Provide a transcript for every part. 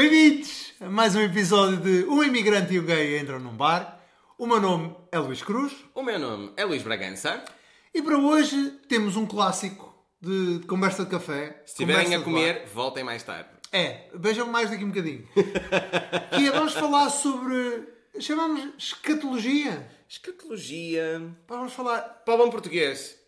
Bem-vindos a mais um episódio de Um Imigrante e um Gay Entram num Bar. O meu nome é Luís Cruz O meu nome é Luís Bragança. e para hoje temos um clássico de, de conversa de café. Se estiverem a comer, voltem mais tarde. É, vejam mais daqui um bocadinho. que é, vamos falar sobre. Chamamos escatologia. Escatologia. Vamos falar. Para o bom português.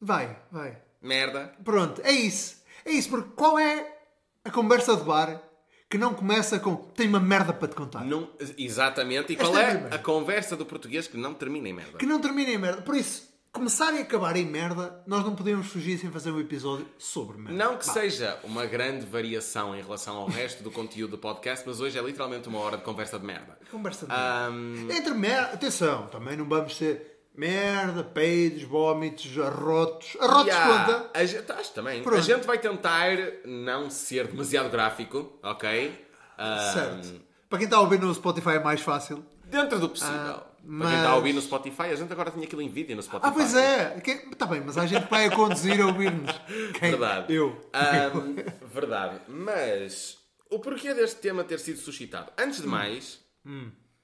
Vai, vai. Merda. Pronto, é isso. É isso, porque qual é a conversa de bar que não começa com tenho uma merda para te contar? Não, exatamente. E Esta qual é a é a conversa do português que não termina em merda? Que não termina em merda. Por isso, começar e acabar em merda, nós não podemos fugir sem fazer um episódio sobre merda. Não que Vá. seja uma grande variação em relação ao resto do conteúdo do podcast, mas hoje é literalmente uma hora de conversa de merda. Conversa de merda. Entre merda, atenção, também não vamos ser merda, peidos, vómitos, arrotos. Arrotos Yeah, conta. a gente, acho também. Pronto. A gente vai tentar não ser demasiado gráfico, ok? Ahm, Certo. Para quem está a ouvir no Spotify é mais fácil. Dentro do possível. Ah, Para quem está a ouvir no mas- Spotify, a gente agora tinha aquilo em vídeo no Spotify. Ah, pois é. Está bem, mas há gente que vai a conduzir a ouvir-nos. Verdade. Eu. Ahm, verdade. Mas o porquê deste tema ter sido suscitado? Antes Hum. de mais,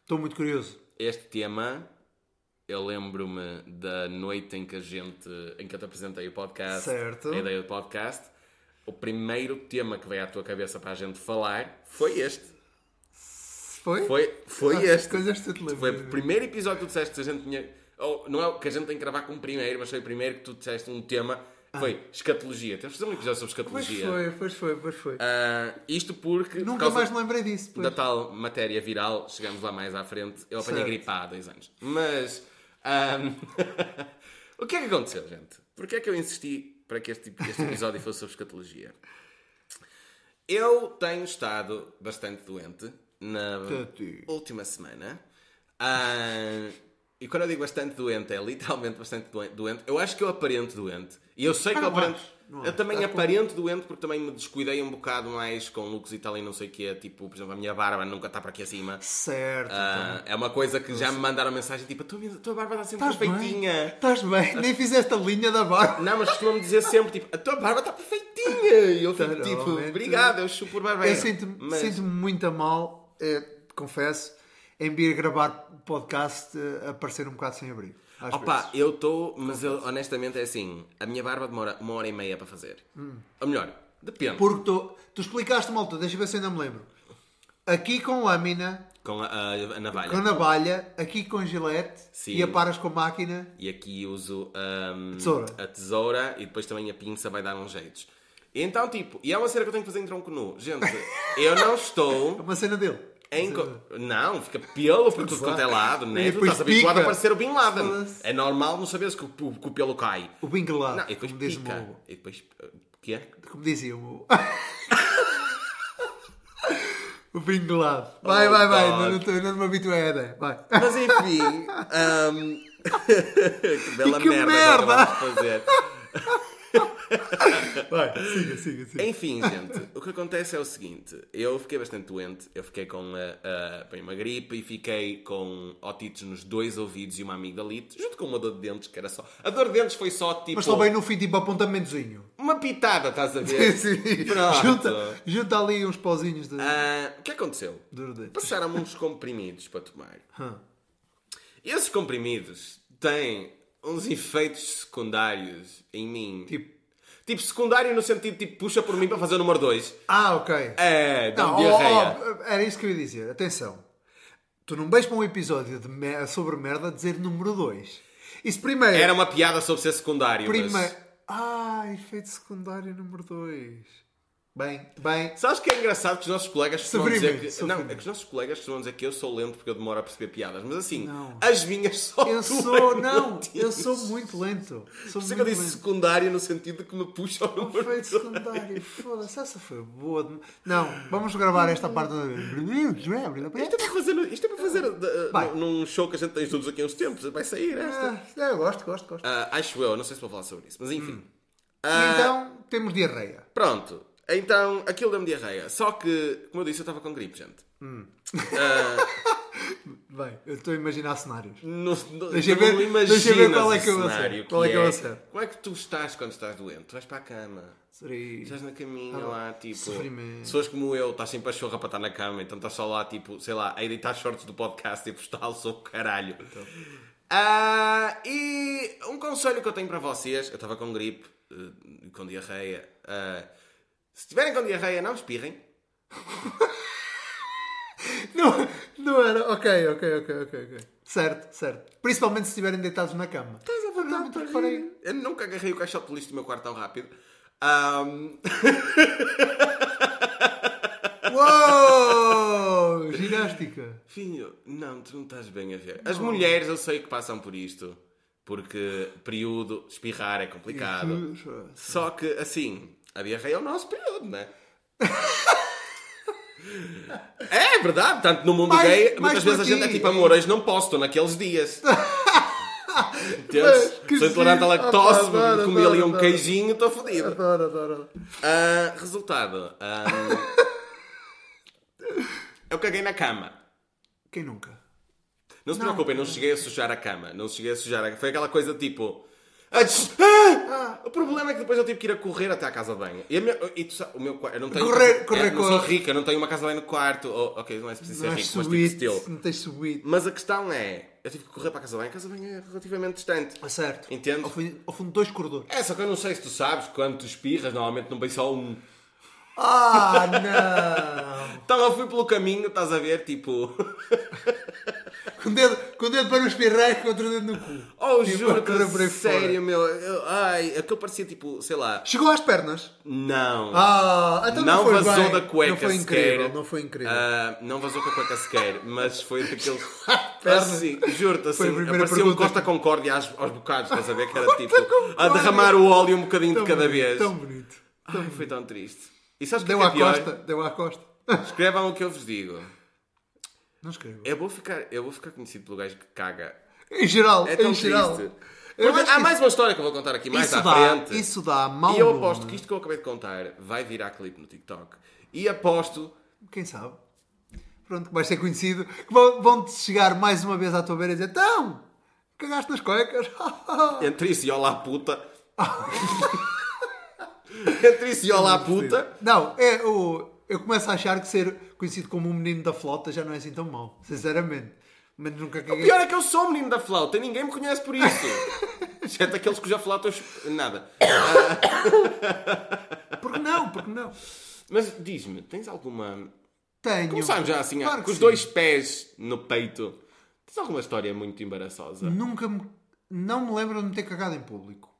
Estou muito curioso. este tema, eu lembro-me da noite em que a gente, em que eu te apresentei o podcast, Certo. a ideia do podcast. O primeiro tema que veio à tua cabeça para a gente falar foi este. Foi? Foi, foi Ah, este. coisas que te. Foi o primeiro episódio que tu disseste que a gente tinha. Ou, não é o que a gente tem que gravar como primeiro, mas foi o primeiro que tu disseste um tema. Foi escatologia. Temos de fazer um episódio sobre Ah. Pois escatologia. foi, pois foi, pois foi. Ah, isto porque. por Nunca causa mais me lembrei disso. Pois. Da tal matéria viral, chegamos lá mais à frente. Eu apanhei gripe há dois anos. Mas. Ahm, o que é que aconteceu, gente? Porquê é que eu insisti para que este, este episódio fosse sobre escatologia? Eu tenho estado bastante doente na última semana. E quando eu digo bastante doente, é literalmente bastante doen- doente. Eu acho que eu aparento doente. E eu sei que eu aparento. acho, não eu acho. também que- aparento doente porque também me descuidei um bocado mais com looks e tal e não sei o que Tipo, por exemplo, a minha barba nunca está para aqui acima. Certo. Ah, então. é uma coisa que já me mandaram mensagem tipo: a tua, a tua barba está sempre bem? perfeitinha. Estás bem? Nem fizeste a linha da barba. Não, mas costumam-me dizer sempre tipo: a tua barba está perfeitinha. E eu fico tipo: obrigado, eu chupo por barbeiro. Eu sinto-me Mas- sinto-me muito a mal, eh, confesso, em vir gravar podcast eh, a parecer um bocado sem abrigo. Às Opa, vezes. eu estou, mas eu, honestamente é assim: a minha barba demora uma hora e meia para fazer. Ou melhor, depende. Porque tu, tu explicaste malta, deixa eu ver se ainda me lembro. Aqui com lâmina, Com a, a- a navalha. com navalha, aqui com gilete Sim. e aparas com máquina. E aqui uso ahm, Tesoura. a tesoura e depois também a pinça vai dar uns jeitos. Então, tipo, e é uma cena que eu tenho que fazer em tronco nu. Gente, eu não É estou uma cena dele. Em. co- Não, fica pelo por tudo quanto é lado, né? E Tu depois estás habituado pica. a parecer o Bin Laden. É normal não saberes que, o- que o pelo cai. O binglado, Não, e depois como pica. E depois. O que é? Como dizia o. O binglado. Vai, vai, vai. Oh, God. Não, não, tô- não me habituei a ideia. Vai. Mas enfim. ahm, que bela E que merda, merda! que fazer. Vai, siga, siga, siga. Enfim, gente, o que acontece é o seguinte: eu fiquei bastante doente, eu fiquei com a, a- bem, uma gripe e fiquei com otites nos dois ouvidos e uma amigdalite, junto com uma dor de dentes, que era só. A dor de dentes foi só tipo. Mas só bem no fim, tipo apontamentozinho. Uma pitada, estás a ver? Sim. Pronto. Junta, junta ali uns pauzinhos de Ah, o que aconteceu? Passaram-me uns comprimidos para tomar. Esses comprimidos têm uns efeitos secundários em mim. Tipo, Tipo, secundário no sentido tipo, puxa por mim para fazer o número 2. ah, ok. É, dá Não, diarreia. ó, ó, era isso que eu ia dizer. Atenção. Tu não vais para um episódio de mer- sobre merda dizer número 2. Isso primeiro. Era uma piada sobre ser secundário. Primeiro. Mas... Ah, efeito secundário número 2. Bem, bem. Sabes que é engraçado que os nossos colegas costumam dizer que. Não, é que os nossos colegas costumam dizer que eu sou lento porque eu demoro a perceber piadas. Mas assim, Não. as minhas só. Eu sou, é não, eu sou muito lento. Sou Por isso é que eu disse lento. secundário no sentido de que me puxa ao número Efeito secundário, foda-se, essa foi boa. Não, vamos gravar esta parte. Isto é para fazer, isto é para fazer uh, num show que a gente tem juntos aqui há uns tempos. Vai sair esta. Ah, eu gosto, gosto, gosto. Ah, acho eu, não sei se vou falar sobre isso, mas enfim. E Ah, então temos diarreia. Pronto, então aquilo deu-me diarreia. Só que, como eu disse, eu estava com gripe, gente. Bem, eu estou a imaginar cenários. No, no, Deixa ver- deixa ver qual é que eu vou cenário ser. Qual é que eu vou ser. Como é que tu estás quando estás doente? Tu vais para a cama. Serei. Estás na caminha Ah, lá, tipo. sofrimento. Fores como eu, estás sempre a chorra para estar na cama, então estás só lá, tipo, sei lá, a editar shorts do podcast e postal sou o caralho. Então. Ah, e um conselho que eu tenho para vocês, eu estava com gripe, eh, com diarreia. ah, se estiverem com diarreia, não espirrem. Não, não era. Ok, ok, ok, ok. ok. Certo, certo. Principalmente se estiverem deitados na cama. Estás a Não, verdade, não reparei. Eu nunca agarrei o caixote de lixo do meu quarto tão rápido. Ahm, Uou! Ginástica. Filho, não, tu não estás bem a ver. As mulheres eu sei que passam por isto, porque período, espirrar é complicado. Só que, assim, a diarreia é o nosso período, não é? É verdade, tanto no mundo Mais- gay, muitas vezes a gente é ti. tipo, amor, hoje não posso, estou naqueles dias. Mas, que Sou intolerante à lactose, adoro, comi ali um queijinho, estou fodido. Adoro, adoro. Ah, resultado, ah, eu caguei na cama. Quem nunca? Não se Não. preocupem, não cheguei a sujar a cama. Não cheguei a sujar a cama. Foi aquela coisa tipo. "Ah, tch, ah!" O problema é que depois eu tive que ir a correr até à casa de banho. E, minha- e tu o meu quarto. Eu não tenho. Correr- correr é, não com sou rica, não tenho uma casa de banho no quarto. Oh, ok, não é preciso ser Não rico, mas tipo. Não tens suíte. Mas a questão é. Eu tive que correr para a casa de banho. A casa de banho é relativamente distante. Ah, certo. Entende? Ao fundo, ao fundo dois corredores. É, só que eu não sei se tu sabes quando tu espirras, normalmente não vem só um. Ah, não! Então eu fui pelo caminho, estás a ver, tipo. com, o dedo, com o dedo para não espirrar com outro dedo no cu. Oh, Tipo, juro, que sério, meu. Eu, ai, aquilo parecia tipo, sei lá. Chegou às pernas. Não. Ah, então não, não foi vazou bem. da cueca Não foi incrível, sequer. não foi incrível. Ah, não vazou com a cueca sequer, mas foi daqueles. Perna. assim, juro-te, assim, parecia um Costa Concórdia aos, aos bocados, estás a ver que era tipo a derramar o óleo um bocadinho Tão de cada bonito, vez. Tão bonito. Ai, foi tão triste. E sabes o que Deu é à que é pior? costa. Deu à costa. Escrevam o que eu vos digo. Não escrevo. Eu vou ficar, eu vou ficar conhecido pelo gajo que caga. Em geral, É tão em geral. triste. Eu Porque acho há que mais uma história que eu vou contar aqui mais isso à dá, frente. Isso dá mau E eu nome. aposto que isto que eu acabei de contar vai virar clipe no TikTok. E aposto Quem sabe? Pronto, que vais ser conhecido. Que vão- vão-te chegar mais uma vez à tua beira e dizer então, cagaste nas cuecas. entre isso e olá puta. entre isso e olá puta. Não, é o... Eu começo a achar que ser conhecido como um menino da flauta já não é assim tão mau. Sinceramente. Mas nunca caguei. Pior é que eu sou o menino da flauta e ninguém me conhece por isso. Exceto aqueles cuja flauta eu... Nada. Porque não? Porque não? Mas diz-me, tens alguma... Tenho. Começámos já assim, Claro com os sim. dois pés no peito. Tens alguma história muito embaraçosa? Nunca me... Não me lembro de me ter cagado em público.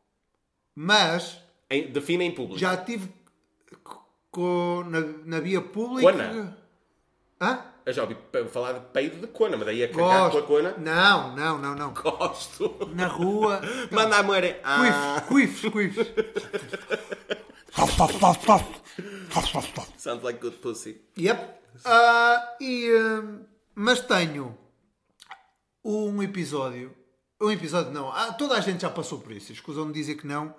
Mas Em, define em público. já tive c- co- na, na via pública. Cona? Hã? Eu já ouvi falar de peido de cona, mas daí a cagar com a cona. Não, não, não, não. Gosto. Na rua. Manda a moer. Ah, Cuifes, cuifes, cuifes. sounds like good pussy. Yep. Ah, e, hum, mas tenho um episódio. Um episódio não. Ah, toda a gente já passou por isso. Escusam de dizer que não.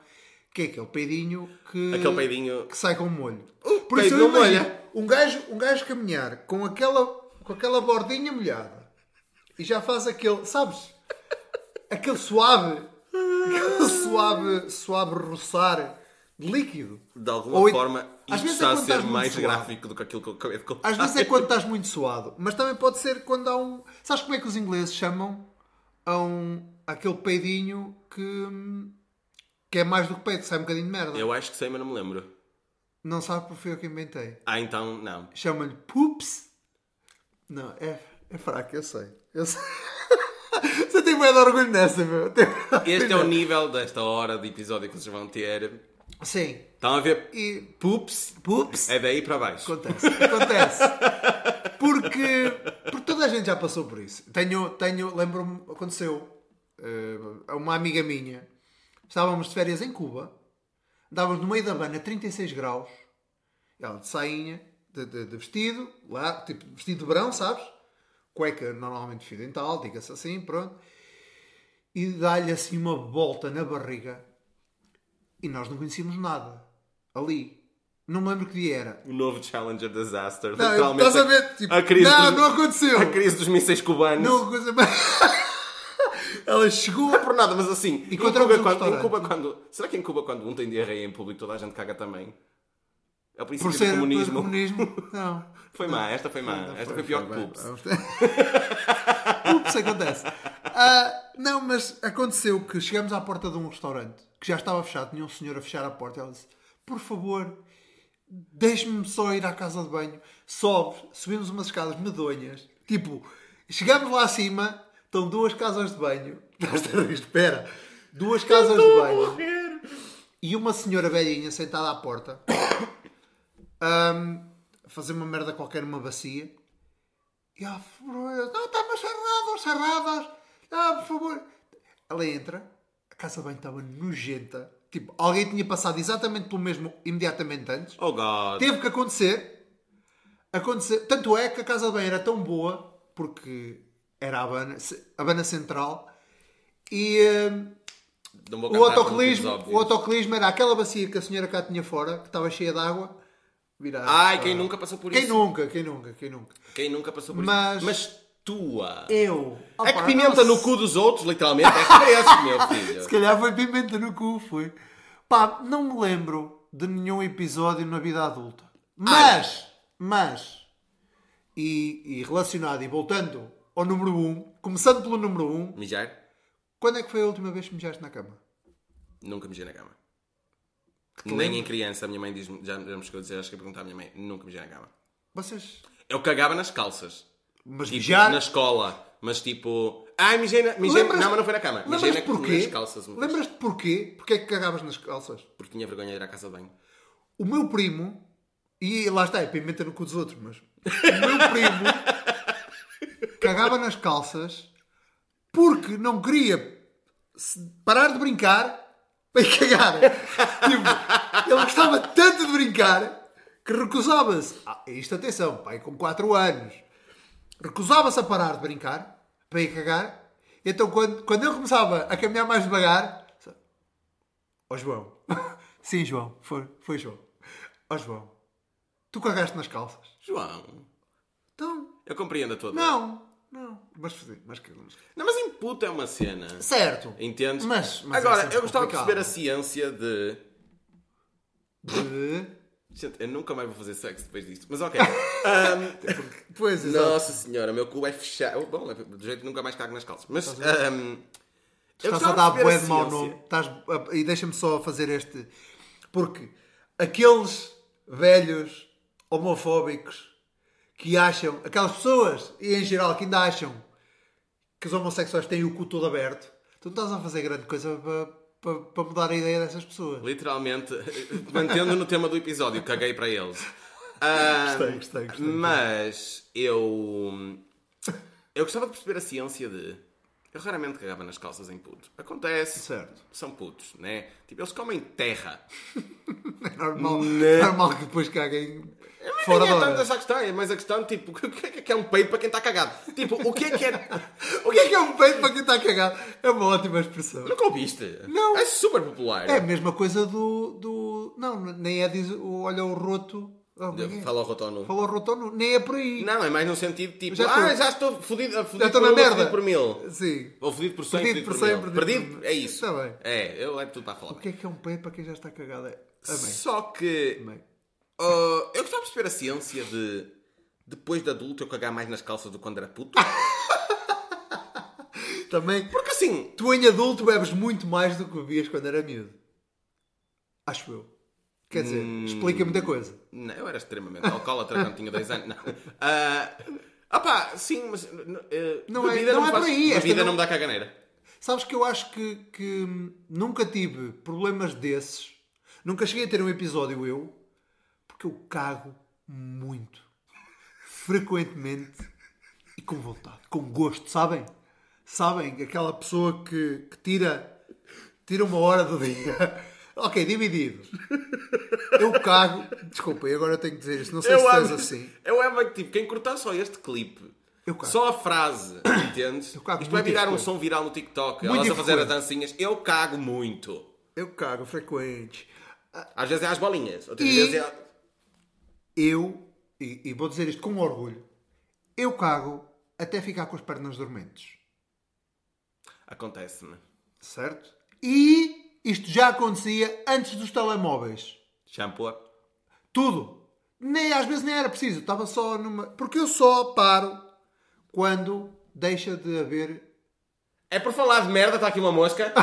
Que é aquele peidinho que. Aquele peidinho. que sai com molho. Uh, Por isso peido eu imagino um gajo, um gajo caminhar com aquela, com aquela bordinha molhada e já faz aquele, sabes? Aquele suave, aquele suave, suave roçar de líquido. De alguma Ou- forma, às isto vezes está é a quando ser estás muito mais suave. gráfico do que aquilo que eu acabei de contar. Às vezes é quando estás muito suado, mas também pode ser quando há um. Sabes como é que os ingleses chamam a um aquele peidinho que que é mais do que peido, sai um bocadinho de merda. Eu acho que sei, mas não me lembro. Não sabe porque foi eu que inventei. Ah, então, não. Chama-lhe poops. Não, é, é fraco, eu sei. Eu sei. Você tem medo de orgulho nessa, meu. Este é o nível desta hora de episódio que vocês vão ter. Sim. Estão a ver? E Poops. poops. É daí para baixo. Acontece, acontece. Porque, porque toda a gente já passou por isso. Tenho, tenho lembro-me, aconteceu eh, a uma amiga minha. Estávamos de férias em Cuba, estávamos no meio da bana, 36 graus, ela de sainha, de, de- de vestido, lá, tipo vestido de verão, sabes? Cueca normalmente fio dental, diga-se assim, pronto. E dá-lhe assim uma volta na barriga. E nós não conhecíamos nada ali. Não me lembro que dia era. O novo Challenger Disaster. Não, Literalmente. estás a ver? Tipo, a crise não, dos- não aconteceu. A crise dos mísseis cubanos. Não, coisa Ela chegou. Não é por nada, mas assim. Em Encontramos Cuba, quando, em. Cuba, quando. Será que em Cuba, quando um tem diarreia em público, toda a gente caga também? É o princípio Por ser do comunismo. por comunismo. Não. Foi má, esta foi má. esta foi, pior que bem. Pups. Vamos ter- Ups, acontece. Ah, não, mas aconteceu que chegamos à porta de um restaurante que já estava fechado, tinha um senhor a fechar a porta. Ela disse: Por favor, deixe-me só ir à casa de banho. Sobe, subimos umas escadas medonhas. Tipo, chegamos lá acima, estão duas casas de banho. Estás a rir? Espera, duas casas de banho e uma senhora velhinha sentada à porta ahm, a fazer uma merda qualquer numa bacia. E ela, não, estava cerrado, cerradas. Ah, por favor. Ela entra, a casa de banho estava nojenta. Tipo, alguém tinha passado exatamente pelo mesmo imediatamente antes. Oh God. Teve que acontecer. acontecer. Tanto é que a casa de banho era tão boa, porque era a Habana, Habana Central, e vou o autocolismo, o autocolismo era aquela bacia que a senhora cá tinha fora, que estava cheia de água. Ai, quem nunca passou por Quem isso? nunca, quem nunca, quem nunca. Quem nunca passou por Mas- isso? Mas tua. Eu. É que Opa, pimenta não no cu dos outros, literalmente, é parece, meu filho. Se calhar foi pimenta no cu, foi. Pá, não me lembro de nenhum episódio na vida adulta. Mas, mas, e, e relacionado e voltando ao número 1, um, começando pelo número 1, um, Mijar? quando é que foi a última vez que mijaste na cama? Nunca mijei na cama. Nem lembres? em criança, a minha mãe diz já, já me chegou a dizer, acho que ia perguntar à minha mãe, nunca mijei na cama. Vocês. Eu cagava nas calças. Mas Tipo, mijar. na escola. Mas tipo. Ai, mijei na. Mijei... Lembras- Não, mas não foi na cama. Mijei na... Porquê? nas calças. Lembras-te porquê? Porquê é que cagavas nas calças? Porque tinha vergonha de ir à casa de banho. O meu primo, e lá está, é pimenta no cu dos outros, mas o meu primo cagava nas calças porque não queria parar de brincar para ir cagar. Tipo, ele gostava tanto de brincar que recusava-se. Ah, isto, atenção, pai, com 4 anos. Recusava-se a parar de brincar para ir cagar. Então, quando, quando ele começava a caminhar mais devagar, Ó João. Sim, João. Foi, foi João. Ó João. Tu cagaste nas calças? João, Então. eu compreendo a tua dor. Não. Não. Mas mas Não, mas input é uma cena. Certo. Entendes? Mas- mas é Agora, sempre eu gostava de complicado. perceber a ciência de. De... Gente, eu nunca mais vou fazer sexo depois disto. Mas ok. Ahm, Pois, exato. nossa senhora, meu cu é fechado. Bom, é do jeito que nunca mais cago nas calças. Mas. eu Estás a dar de bué a de mau nome. Estás, e deixa-me só fazer este. Porque aqueles velhos homofóbicos que acham, aquelas pessoas, e em geral que ainda acham que os homossexuais têm o cu todo aberto, tu não estás a fazer grande coisa para, para, mudar a ideia dessas pessoas. Literalmente, mantendo no tema do episódio, caguei para eles. Ah, Gostei, gostei, gostei. Mas eu. Eu gostava de perceber a ciência de. Eu raramente cagava nas calças em puto. Acontece. Certo. São putos, né? Tipo, eles comem terra. É normal, Né? normal que depois caguem fora Não da é tanto hora. essa questão, é mais a questão, tipo, o que é que é um peito para quem está cagado? Tipo, o que é que é. O que é que é um peito para quem está cagado? É uma ótima expressão. Nunca ouviste? Não. É super popular. É a mesma coisa do. do... Não, nem é diz o olha o roto. É? Fala ao rotono. Fala o roto, não- nem é por aí. Não, é mais no sentido tipo, Já ah, já estou fodido, fodido Já estou por na um, merda. por mil. Sim. Ou fodido por 100, Perdido por, por 100, mil. perdido Perdido, é isso. Está bem. É, eu é tudo para falar. O que é que é um peito para quem já está cagado? Amém. Só que uh, eu gostava de perceber a ciência de depois de adulto eu cagar mais nas calças do que quando era puto. Também. Porque assim, Tu em adulto bebes muito mais do que bebias quando era miúdo. Acho eu. Quer dizer, Hum. explica muita coisa. não, eu era extremamente alcoólatra quando tinha 10 anos. Não. Ah, opá, sim, mas uh, Não é- não me é por aí, esta Bebida não- não me dá caganeira. Sabes que eu acho que, que nunca tive problemas desses. Nunca cheguei a ter um episódio eu. Porque eu cago muito. Frequentemente. E com vontade. Com gosto, sabem? Sabem? Aquela pessoa que, que tira, tira uma hora do dia. Ok, dividido. Eu cago. Desculpa, e agora eu tenho que dizer isto. Não sei se estás assim. eu amo é que, tipo, quem cortar só este clipe, Eu cago. só a frase, entendes? Eu cago Isto vai virar um som viral no TikTok, Muito elas a fazer as dancinhas. Eu cago muito. Eu cago frequente. Às vezes é às bolinhas, outras E, vezes é. eu, e, e vou dizer isto com orgulho, eu cago até ficar com as pernas dormentes. Acontece-me. Certo? E isto já acontecia antes dos telemóveis. Shampoo. Tudo. Nem, às vezes nem era preciso. Estava só numa. Porque eu só paro quando deixa de haver. É por falar de merda, está aqui uma mosca.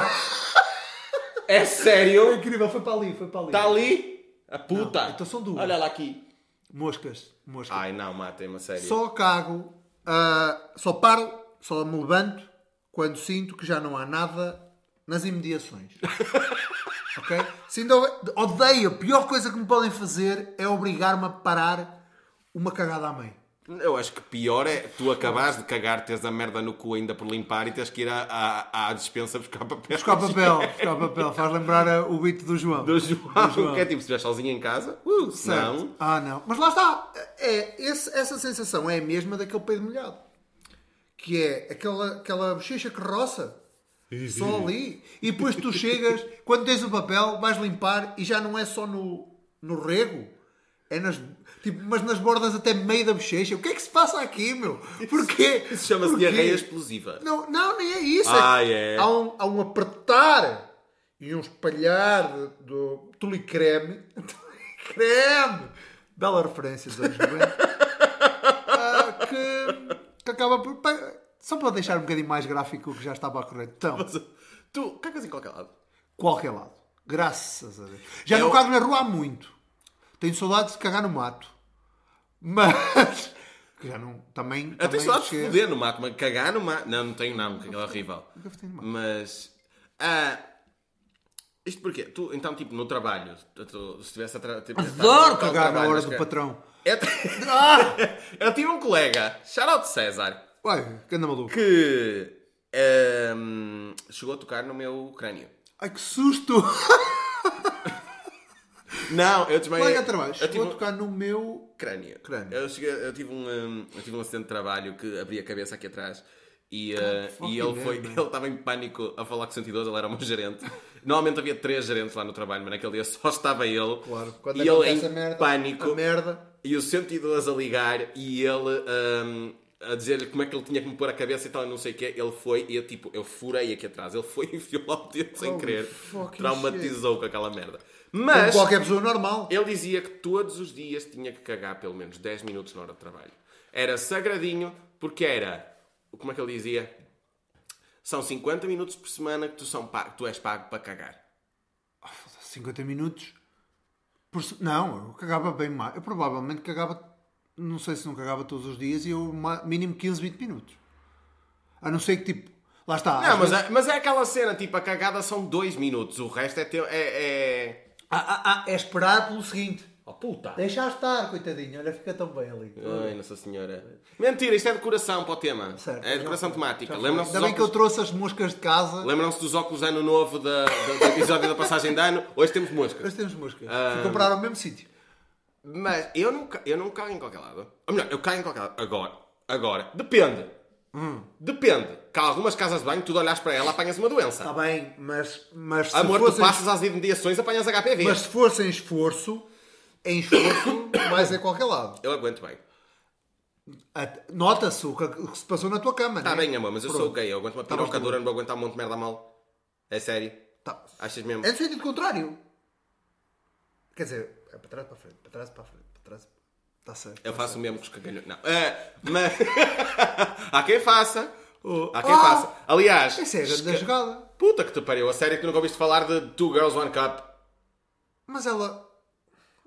é É sério? incrível, foi para ali, foi para ali. Está ali? A puta. Não, então são duas. Olha lá aqui. Moscas, moscas. Ai não, matem-me sério. Só cago, ah, só paro, só me levanto quando sinto que já não há nada nas imediações. ok? Se ainda odeio, a pior coisa que me podem fazer é obrigar-me a parar uma cagada à meio. Eu acho que pior é tu acabares de cagar, teres a merda no cu ainda por limpar e tens que ir à, à, à dispensa buscar papel. Buscar papel, buscar papel, faz lembrar o beat do João. Do João, que é tipo, se estiveres sozinho em casa, uh, Certo. não. Ah, não. Mas lá está. É, esse- essa sensação é a mesma daquele peido molhado. Que é aquela, aquela bochecha que roça. Só ali. E depois tu chegas, quando tens o papel, vais limpar e já não é só no, no rego. É nas. Tipo, mas nas bordas até meio da bochecha. O que é que se passa aqui, meu? Porquê? Isso chama-se diarreia explosiva. Não, não, nem é isso. Ah, que é. Há um, há um apertar e um espalhar de- do tulicreme. Tulicreme! Bela referência dos anos 90. Ah, que, que acaba por. Só para deixar um bocadinho mais gráfico o que já estava a correr. Então, Tu cagas em qualquer lado. qualquer lado. Graças a Deus. Já Eu- não cago na rua há muito. Tenho saudades de cagar no mato. Mas. que já não. Também. Eu também tenho saudades de foder no mato, mas cagar no mato. Não, não tenho não, que aquilo é horrível. Nunca no mato. Mas. ah, isto porquê? Tu, então, tipo, no trabalho, tu, tu, se estivesse a tra- tipo, Adoro estás no cagar na trabalho, hora mas do que- patrão. Eu, Ah! eu tive um colega, shout César, Uai, que anda maluco. que ehm, chegou a tocar no meu crânio. Ai, que susto! Não, eu desmaiei. De trabalho, eu chegou tive a um tocar no meu... crânio. Crânio. Eu, cheguei, eu, tive um, hum, eu tive um acidente de trabalho que abri a cabeça aqui atrás. E, eh, fucking e ele foi, man. ele estava em pânico a falar com o 112, ele era o meu gerente. Normalmente havia três gerentes lá no trabalho, mas naquele dia só estava ele. Claro, quando e ele acontece em a merda, pânico. a merda... E o 112 a ligar e ele hum, a dizer-lhe como é que ele tinha que me pôr a cabeça e tal, e não sei o quê. Ele foi e eu, tipo, eu furei aqui atrás. Ele foi e enfiou lá o dedo sem querer. Traumatizou com aquela merda. Como Mas qualquer pessoa normal. ele dizia que todos os dias tinha que cagar pelo menos 10 minutos na hora de trabalho. Era sagradinho porque era. Como é que ele dizia? São 50 minutos por semana que tu, são pago, tu és pago para cagar. 50 minutos... Por... Não, eu cagava bem mais. Eu provavelmente cagava... Não sei se não cagava todos os dias e eu mínimo 15, 20 minutos. A não ser que tipo... Lá está. Não, mas vezes- é, mas é aquela cena, tipo, a cagada são 2 minutos, o resto é teu. É. é... Ah, ah, ah, é esperar pelo seguinte. Oh puta! Deixa estar, coitadinho. Olha, fica tão bem ali. Ai, Nossa Senhora. Mentira, isto é decoração para o tema. Certo, é decoração temática. Lembram-se Ainda bem que eu óculos... trouxe as moscas de casa. Lembram-se dos óculos ano novo da, do, do episódio da passagem de ano? Hoje temos moscas. Nós temos moscas. Ah. Fui comprar ao mesmo sítio. Mas eu não, eu não cago em qualquer lado. Ou melhor, eu cago em qualquer lado. Agora. Agora. Depende. Hum. Depende. Que há algumas casas de banho, tu olhas para ela, apanhas uma doença. Está bem, mas, mas se Amor, tu fosse em- passas às imediações, apanhas HPV. Mas se fosse em esforço, em esforço, vais a qualquer lado. Eu aguento bem. Nota-se o que, se passou na tua cama, Está é? Tá bem, amor, mas eu sou Pronto. gay. Eu aguento uma Tá piroca bem, dura, não vou aguentar um monte de merda mal. É sério? Tá. Achas mesmo? É no sentido contrário. Quer dizer, é para trás para frente, para trás para a frente, para trás. Está certo. Eu tá faço certo. o mesmo com os cagalhões. Não. É, mas... Há quem faça. Há quem Ah! faça. Aliás... Essa é a grande jogada. Puta que te pariu. A sério que tu nunca ouviste falar de Two Girls, One Cup. Mas ela.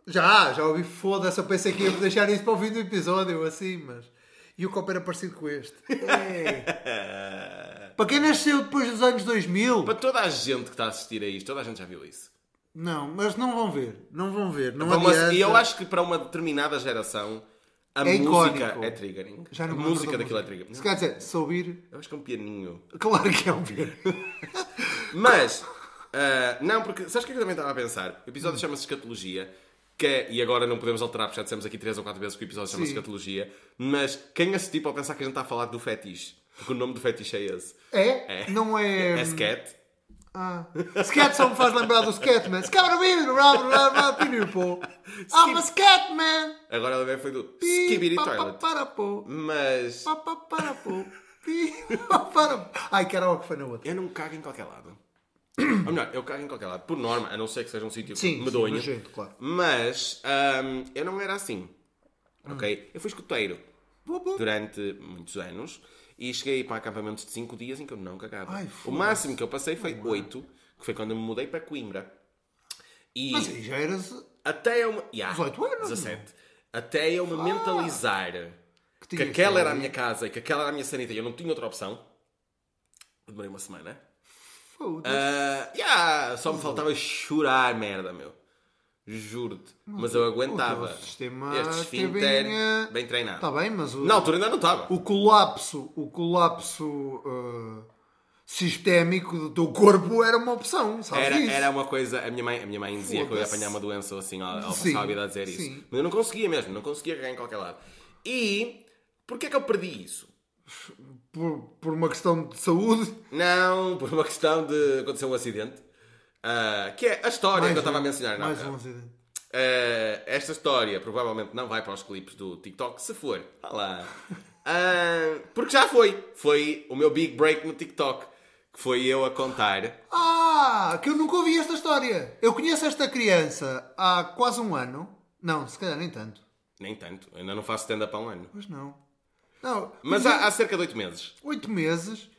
Já, já ouvi foda-se. Eu pensei que ia deixar isso para o fim do episódio, assim, mas. E o copo era parecido com este. É. para quem nasceu depois dos anos 2000. Para toda a gente que está a assistir a isto, toda a gente já viu isso. Não, mas não vão ver. Não vão ver. Não uma- adianta. e eu acho que para uma determinada geração a É música icónico. é triggering. Já não a música da daquilo é música. triggering. Se quer dizer, se ouvir. Eu acho que é um pianinho. Claro que é um ver. Mas, ah, não, porque sabes o que é que eu também estava a pensar? O episódio Hum. chama-se Escatologia, que é, e agora não podemos alterar, porque já dissemos aqui três ou quatro vezes que o episódio chama-se. Escatologia, mas quem assistir pode pensar que a gente está a falar do fetiche, porque o nome do fetiche é esse. É? É. Não é. É scat. Ah. Só me faz lembrar do Scatman. Scatman, I'm a Scatman. Agora ela foi do Skibidi Toilet. Para, pô. Mas Pa, pa, para, pô. Para. Ai, karaoke foi na outra. eu não cago em qualquer lado. Ou melhor, eu cago em qualquer lado. Por norma, a não ser que seja um sítio Sim, sim, medonho. nojento, claro. Mas ahm, eu não era assim. Hum. Ok? Eu fui escoteiro durante muitos anos e cheguei para acampamentos de 5 dias em que eu não cagava. Ai, o máximo que eu passei foi 8, que foi quando eu me mudei para Coimbra. E Mas aí já eras. até eu me. Yeah, 18 anos, 17. Até eu me mentalizar que, tinhas aquela que era a minha casa e que aquela era a minha sanita e eu não tinha outra opção. Demorei uma semana. Foda-se. Ah, yeah, só me faltava chorar, merda, meu. Juro-te. Mas eu aguentava. o sistema este teve esfíncter bem, eh, bem treinado. Está bem, mas o, Na altura ainda não estava. o colapso, o colapso uh, sistémico do teu corpo era uma opção, sabes Era, isso? era uma coisa, a minha mãe, a minha mãe dizia que eu ia apanhar uma doença ou assim ao, ao Sim, passar a vida a dizer isso. sim. Mas eu não conseguia mesmo, não conseguia cagar em qualquer lado. E porquê é que eu perdi isso? Por, por uma questão de saúde. Não, por uma questão de acontecer um acidente. Ah, que é a história que eu estava a mencionar. Não, Mais um acidente. Ah, esta história provavelmente não vai para os clipes do TikTok, se for. Vá lá. Ah, porque já foi. Foi o meu big break no TikTok. Que foi eu a contar. Ah, que eu nunca ouvi esta história. Eu conheço esta criança há quase um ano. Não, se calhar nem tanto. Nem tanto, eu ainda não faço stand-up há um ano. Mas não. Não, Mas há, há cerca de oito meses. oito meses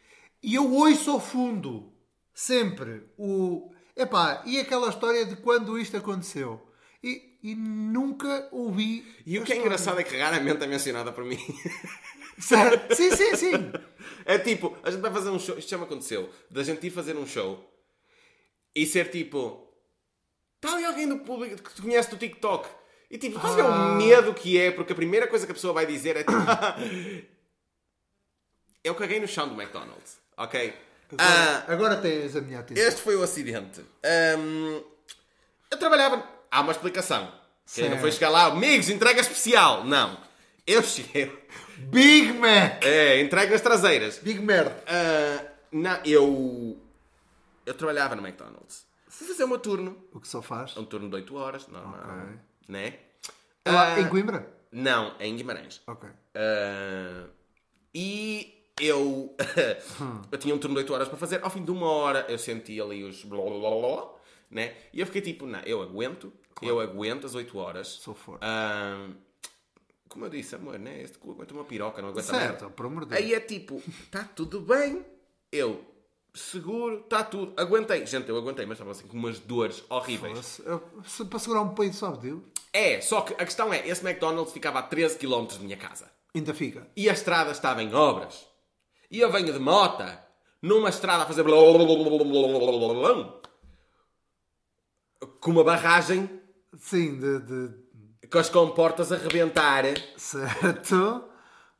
e eu ouço ao fundo sempre o. Epá, e aquela história de quando isto aconteceu? E, e nunca ouvi. E o que é engraçado é que raramente é mencionada por mim. Certo? Sim, sim, sim. É tipo, a gente vai fazer um show, isto já me aconteceu, da gente ir fazer um show e ser tipo, está ali alguém do público que te conhece do TikTok. E tipo, estás ver Ah. o medo que é, porque a primeira coisa que a pessoa vai dizer é tipo, eu caguei no chão do McDonald's, ok? Ah, Agora tens a minha atenção. este foi o acidente. Ahm, eu trabalhava. Há uma explicação. Que não foi chegar lá, amigos, entrega especial. Não. Eu cheguei. Big Mac! É, entrega nas traseiras. Big merda! Ah, não, eu. Eu trabalhava no McDonald's. Fui fazer o meu turno. O que só faz? É um turno de 8 horas, normal. Ok. Né? É lá Ah, em Coimbra? Não, em Guimarães. Ok. Ah, e eu, eu tinha um turno de 8 horas para fazer. Ao fim de uma hora eu senti ali os blá blá blá blá, né? E eu fiquei tipo, não, eu aguento, eu aguento as 8 horas. Sou forte. Ah, como eu disse, amor, né? Este cu aguenta uma piroca, não aguenta Certo, merda. por amor de Deus. Aí é tipo, está tudo bem. Eu, seguro, está tudo. Aguentei. Gente, eu aguentei, mas estava assim com umas dores horríveis. Eu- se- Para segurar um peito, sabe Deus? É, só que a questão é, esse McDonald's ficava a 13 km de minha casa. Ainda fica. E a estrada estava em obras e eu venho de mota numa estrada a fazer com uma barragem sim de, de... com as comportas a rebentar. Certo.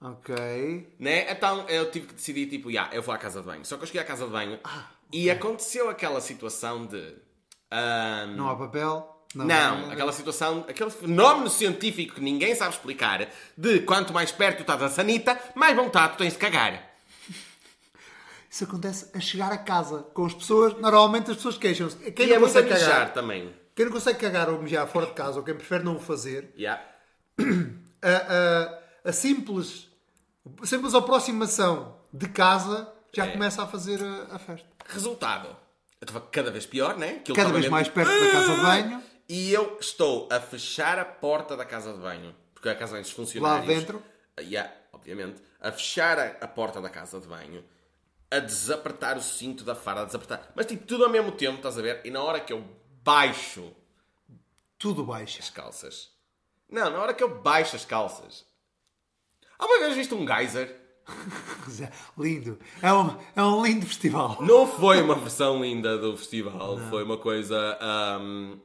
Ok. Né? Então eu tive que decidir tipo yeah, eu vou à casa de banho. Só que eu cheguei à casa de banho ah, okay. e aconteceu aquela situação de um... não há papel não, não aquela situação, aquele fenómeno científico que ninguém sabe explicar, de quanto mais perto tu estás da sanita, mais vontade tu tens de cagar. Isso acontece a chegar a casa com as pessoas. Normalmente as pessoas queixam-se. Quem e não é consegue mijar cagar. também. Quem não consegue cagar ou mijar fora de casa, ou quem prefere não o fazer, Yeah. a, a- a simples, a simples aproximação de casa já É. começa a fazer a, a festa. Resultado. Eu estava cada vez pior, né? Aquilo Cada vez mais perto da casa de banho, E eu estou a fechar a porta da casa de banho. Porque a casa de banho funcionários... Lá dentro? Yeah, obviamente. A fechar a, a porta da casa de banho. A desapertar o cinto da farda, a desapertar. Mas tipo, tudo ao mesmo tempo, estás a ver? E na hora que eu baixo tudo baixa. as calças... Não, na hora que eu baixo as calças... Alguma vez viste um geyser? Lindo. É um, é um lindo festival. Não foi uma versão linda do festival. Foi uma coisa... ahm,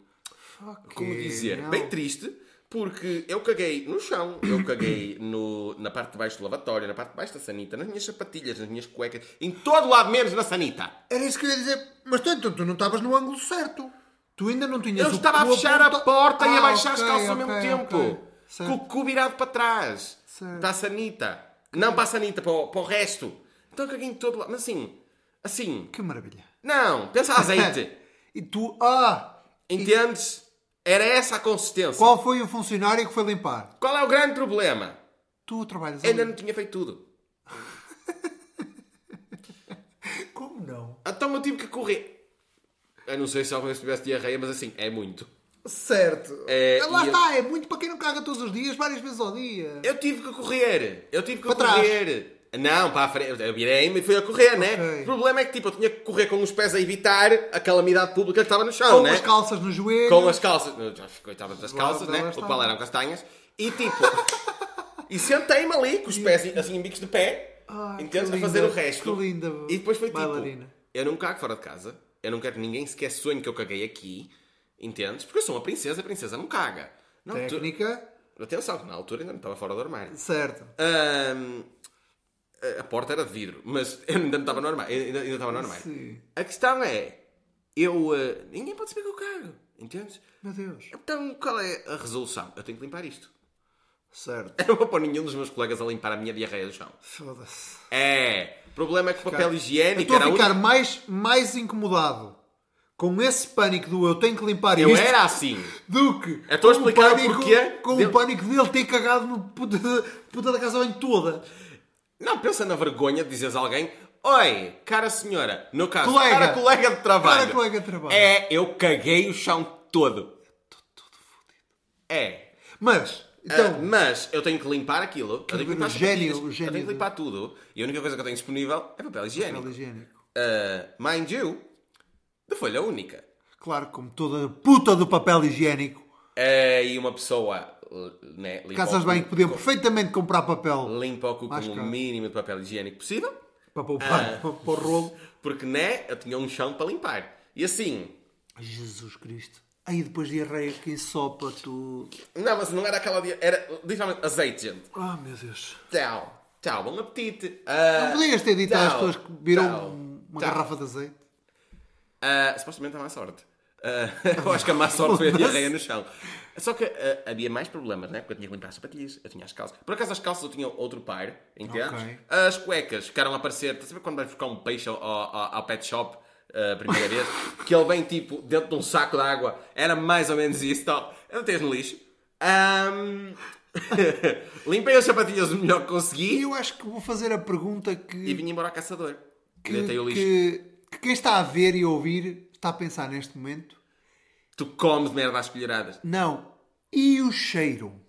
como Ok, dizer, não. bem triste, porque eu caguei no chão, eu caguei no, na parte de baixo do lavatório, na parte de baixo da sanita, nas minhas sapatilhas, nas minhas cuecas, em todo lado menos na sanita. Era isso que eu ia dizer. Mas tu, então, tu não estavas no ângulo certo. Tu ainda não tinhas Eu o estava a cu fechar a aponta- porta e a Ah, baixar as ok, calças ao ok, mesmo tempo. ok. Com o cu virado para trás. Certo. Para a sanita. Não para a sanita, para o, para o resto. Então eu caguei em todo lado. Mas assim, Assim. Que maravilha. Não, pensa azeite. E tu, ah, Entendes? Era essa a consistência. qual foi o funcionário que foi limpar? Qual é o grande problema? Tu trabalhas Ainda ali. não tinha feito tudo. Como não? Então eu tive que correr. Eu não sei se vez tivesse diarreia, mas assim, é muito. Certo. É, Lá e eu- está, é muito para quem não caga todos os dias, várias vezes ao dia. Eu tive que correr. Eu tive que Para trás. Não, para a frente. Eu virei-me e fui a correr, né? O problema é que tipo, eu tinha que correr com os pés a evitar a calamidade pública que estava no chão, Com né? as calças no joelho. Com as calças. Já coitava das calças, lá né? O qual eram castanhas. E tipo. e sentei-me ali com os pés assim em bicos de pé. Entendes? que A fazer o resto. que linda E depois foi tipo. bailarina. Eu não cago fora de casa. Eu não quero que ninguém sequer sonhe que eu caguei aqui. Entendes? Porque eu sou uma princesa, a princesa não caga. Altura- Técnica, Atenção, que na altura ainda não estava fora do armário. certo. Ahm, a porta era de vidro, mas eu ainda não estava no armário. Ainda, ainda estava no armário. Sim. A questão é, eu. ah, ninguém pode saber que eu cago, entendes? Meu Deus. Então qual é a resolução? Eu tenho que limpar isto. Certo. Eu não vou pôr nenhum dos meus colegas a limpar a minha diarreia do chão. Foda-se. É. O problema é que o papel Eu higiênico estou a era ficar único. mais, mais incomodado com esse pânico do eu tenho que limpar Eu isto era assim. do que Eu estou a com explicar o pânico, porquê com dele- o pânico dele ter cagado no puta, da- puta da casa bem toda. Não, pensa na vergonha de dizeres a alguém. Oi, cara senhora, no caso, Colega. cara colega de trabalho. Cara colega de trabalho. É, eu caguei o chão todo. É. Mas, Ah, então, mas eu tenho que limpar aquilo. Eu tenho que limpar gênio- o gênio Eu tenho que limpar tudo. E a única coisa que eu tenho disponível é papel higiênico. papel higiênico. Ah, mind you, de folha única. Claro, como toda puta do papel higiênico. Ah, e uma pessoa né, Casas bem que podiam perfeitamente comprar papel limpa o cu com o mínimo de papel higiênico possível. para poupar Ah. para, para o rolo. Porque, né, eu tinha um chão para limpar. E assim, Jesus Cristo. Aí depois diarreia que ensopa tudo. não, mas não era aquela dia, era literalmente azeite, gente. Ah, meu Deus. Tchau, tchau, bom apetite. Ah, Não podias ter dito às pessoas que viram tchau, uma tchau. garrafa de azeite? Ah, supostamente a má sorte. Ah, eu acho que a má sorte foi a diarreia no chão. Só que ah, havia mais problemas, né? Porque eu tinha que limpar as sapatilhas, eu tinha as calças. Por acaso as calças eu tinha outro par, entendes? Ok. As cuecas ficaram a aparecer. Estás a ver quando vais buscar um peixe ao, ao- ao pet shop ah, a primeira vez? que ele vem tipo dentro de um saco de água. Era mais ou menos isso. Tal. Eu tens no lixo. Ahm, Limpei as sapatilhas o melhor que E consegui eu acho que vou fazer a pergunta e que, vim embora ao caçador. que, e deitei o lixo. que, que quem está a ver e ouvir está a pensar neste momento. Tu comes merda às colheradas. Não. E o cheiro?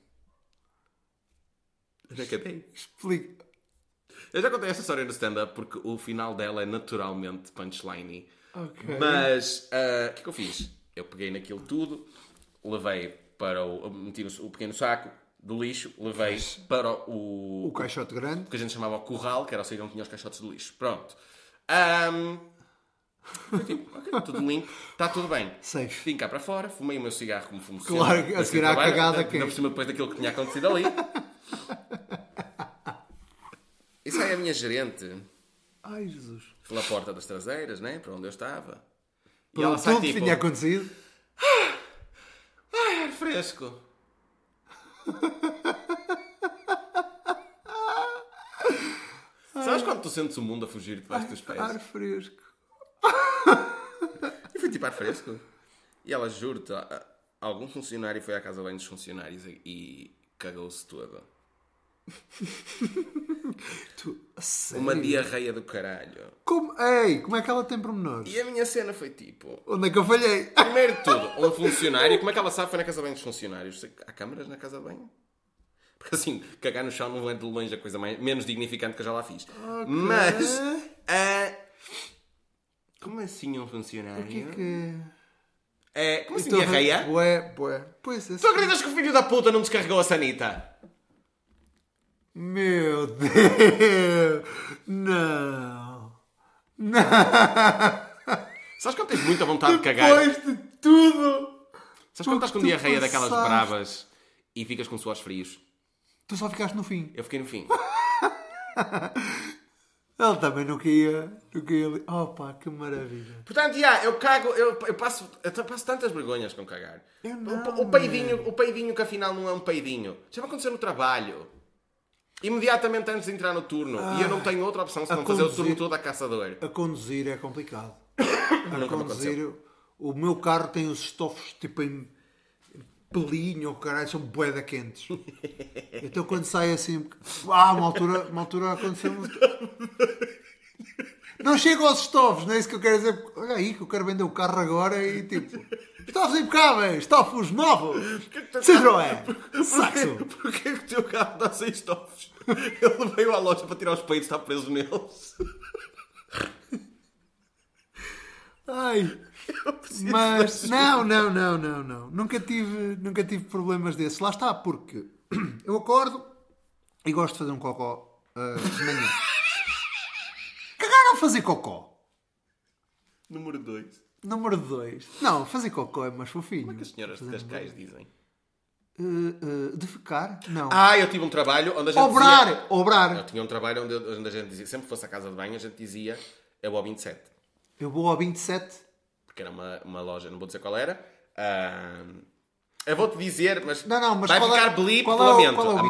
Já acabei. Explica. Eu já contei esta história no stand-up porque o final dela é naturalmente punchline. Ok. Mas ah, o que é que eu fiz? Eu peguei naquilo tudo, levei para o. meti no- o pequeno saco do lixo, levei para o. O caixote grande. que a gente chamava o curral, que era o sítio onde tinha os caixotes de lixo. Pronto. Ahm, foi tipo, ok, tudo limpo, está tudo bem. Safe. Vim cá para fora, fumei o meu cigarro como fumo Claro, a seguir do à cagada, ainda quem? por cima depois daquilo que tinha acontecido ali. E sai a minha gerente Ai, Jesus. pela porta das traseiras, né? Para onde eu estava. E Por ela sai tudo que tipo, tinha acontecido. ai, ar fresco. Sabes quando tu sentes o mundo a fugir debaixo dos pés? Ar fresco. E tipo ar fresco. E ela, juro-te, algum funcionário foi à casa bem dos funcionários e, cagou-se todo. Tu, sério? Uma diarreia do caralho. Como, ei, como é que ela tem pormenores? E a minha cena foi tipo... Onde é que eu falhei? Primeiro de tudo, um funcionário, como é que ela sabe foi na casa bem dos funcionários? Há câmaras na casa bem? Porque assim, cagar no chão não é de longe a coisa mais, menos dignificante que eu já lá fiz. Mas, ah, como assim um funcionário? O que é que... É, como assim Então, diarreia? Bué, bué. Pois é. Tu acreditas que o filho da puta não descarregou a sanita? Meu Deus! Não! Não! Sabes quando tens muita vontade de cagar? Depois de tudo! Sabes quando estás com diarreia daquelas bravas e ficas com suores frios? Tu só ficaste no fim. Eu fiquei no fim. Ele também não queria. Não queria ali. Opa, que maravilha. Portanto, já, eu cago, eu, eu passo, eu passo tantas vergonhas com cagar. Eu O- não, o, peidinho, o peidinho que afinal não é um peidinho. Já vai acontecer no trabalho. Imediatamente antes de entrar no turno. e eu não tenho outra opção senão a fazer o turno todo a caçador. A conduzir é complicado. A Nunca conduzir, o meu carro tem os estofos tipo em pelinho ou caralho, são boeda quentes. Então quando sai assim, ah, uma altura, uma altura aconteceu. Não chego aos estofos, não é isso que eu quero dizer. Olha aí que eu quero vender o carro agora e tipo, estofos impecáveis, estofos novos, Citroën, Saxo. Porquê que o teu carro está sem estofos? Ele veio à loja para tirar os peitos, está preso neles. Ai, mas não, não, não, não, não. Nunca tive, nunca tive problemas desses. Lá está, porque eu acordo e gosto de fazer um cocó ah, de manhã. Cagar ou fazer cocó? Número 2. Número 2. Não, fazer cocó é mais fofinho. As senhoras de Cascais dizem. Uh, uh, defecar? Não. Ah, eu tive um trabalho onde a gente obrar! dizia... Eu Obrar! tinha um trabalho onde, onde a gente dizia, sempre que fosse à casa de banho, a gente dizia, é o 27. Eu vou ao 27. Porque era uma, uma loja, não vou dizer qual era. Ah, eu vou-te dizer, mas, Não, não, mas vai qual ficar é, blip, qual é lamento. qual é o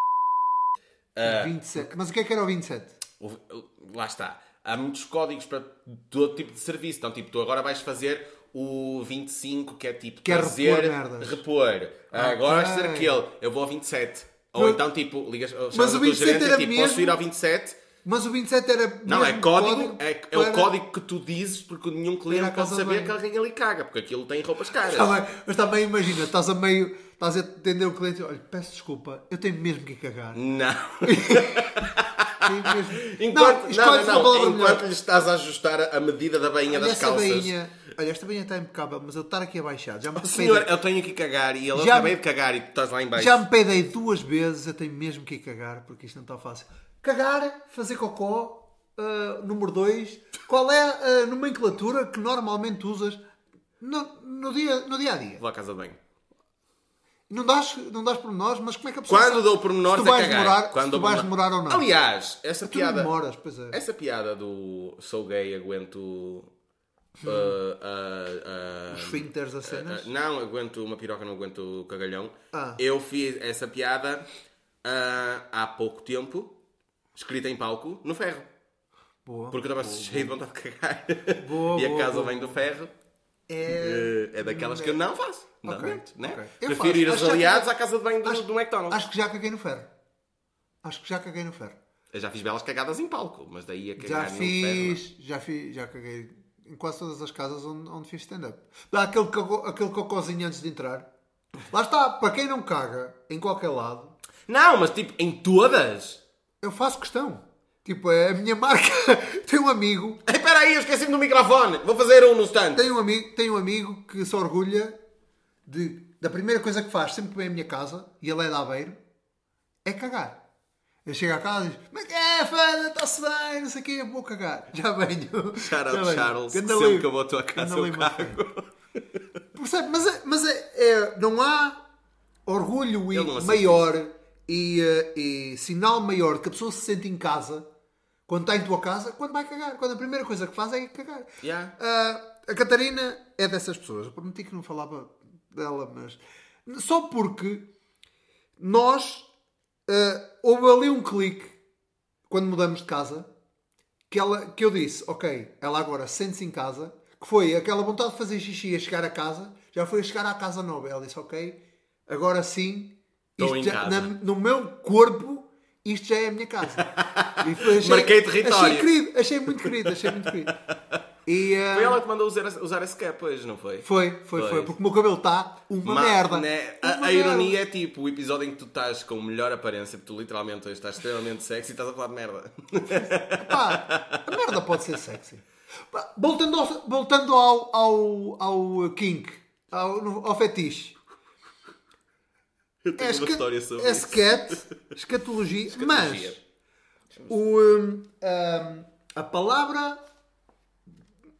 Ah, 27? Mas o que é que era o 27? O- Lá está. Há muitos códigos para todo tipo de serviço. Então, tipo, tu agora vais fazer o 25, que é tipo Que é trazer, repor repor. Ah, Agora vais fazer aquele. Eu vou ao 27. Ou então, tipo, ligas Mas o ao teu 27 gerente era tipo, posso mesmo? ir ao 27? Mas o 27 era. Não, é mesmo código, é, é para- o código que tu dizes porque nenhum cliente pode saber que alguém ali caga, porque aquilo tem roupas caras. Tá bem, mas também imagina, estás a meio. Estás a atender o cliente e olha, peço desculpa, eu tenho mesmo que ir cagar. Não. Tenho mesmo... Enquanto, não, não, não, melhor. enquanto lhe estás a ajustar a medida da bainha Olha das calças. bainha. Olha, esta bainha está impecável, mas eu estar aqui abaixado. Já me, Senhor, peidei, eu tenho que cagar e ele acabei me- de cagar e tu estás lá em baixo. já me peidei duas vezes, eu tenho mesmo que ir cagar, porque isto não está fácil. Cagar, fazer cocó, ah, número 2. Qual é a nomenclatura que normalmente usas no, no, dia, no dia a dia? Vou à casa de banho. Não dás, não dás pormenores, mas como é que a pessoa Quando sabe dou se pormenores tu é vais cagar. demorar, Quando se tu vais pormenor- demorar ou não? Aliás, essa tu piada... demoras, pois é. Essa piada do sou gay, aguento... uh, uh, uh, Esfíncteres a cenas? uh, não, aguento uma piroca, não aguento cagalhão. Ah. Eu fiz essa piada uh, há pouco tempo, escrita em palco, no ferro. Boa. Porque eu estava cheio de vontade de cagar. Boa, e a casa boa, vem do ferro. É... Uh, É daquelas que eu não faço. Não Ok, aguento, né? Prefiro faço. ir aos que já aliados caguei- à casa de banho do, Acho- do McDonald's. Acho que já caguei no ferro. Acho que já caguei no ferro. Eu já fiz belas cagadas em palco, mas daí a Já cagar no ferro. fiz, já fiz, já caguei em quase todas as casas onde, onde fiz stand-up. Dá aquele, cocô- aquele cocôzinho antes de entrar. Lá está, para quem não caga em qualquer lado, Não, mas tipo, em todas. Eu faço questão. Tipo, é a minha marca. Tem um amigo, Espera aí, eu esqueci-me do microfone. Vou fazer um no stand. tem um amigo, tem um amigo que se orgulha de, da primeira coisa que faz sempre que vem à minha casa, e ele é de Aveiro, é cagar. Eu chego a casa e diz: Mas que é, fada, está-se bem, não sei o quê, vou cagar. Já venho. Shout out. Charles, que sempre que eu vou à tua casa eu cago. Percebe? Mas, é, mas é, é- não há orgulho e não maior e, eh, e sinal maior de que a pessoa se sente em casa quando está em tua casa, quando vai cagar. Quando a primeira coisa que faz é cagar. Yeah. Ah, a Catarina é dessas pessoas. Eu prometi que não falava dela, mas só porque nós ah, houve ali um clique quando mudamos de casa que, ela, que eu disse, ok, ela agora sente-se em casa, que foi aquela vontade de fazer xixi a chegar a casa, já foi a chegar à casa nova. Ela disse, ok, agora sim, Estou já- na- no meu corpo, isto já é a minha casa. Foi- achei- Marquei território. Achei querido, achei muito querido, achei muito querido. E, ah, Foi ela que mandou usar, usar esse cap hoje, não foi? foi, foi, foi, Foi. porque o meu cabelo está uma Ma- merda. né? A, Uma a ironia merda. é tipo o episódio em que tu estás com melhor aparência, porque tu literalmente hoje estás extremamente sexy e estás a falar de merda. Pá, a merda pode ser sexy. Voltando ao, voltando ao, ao, ao kink, ao, ao fetiche. Eu tenho É, uma história sobre é isso. scat, escatologia, Escatologia. mas o, hum, hum, a palavra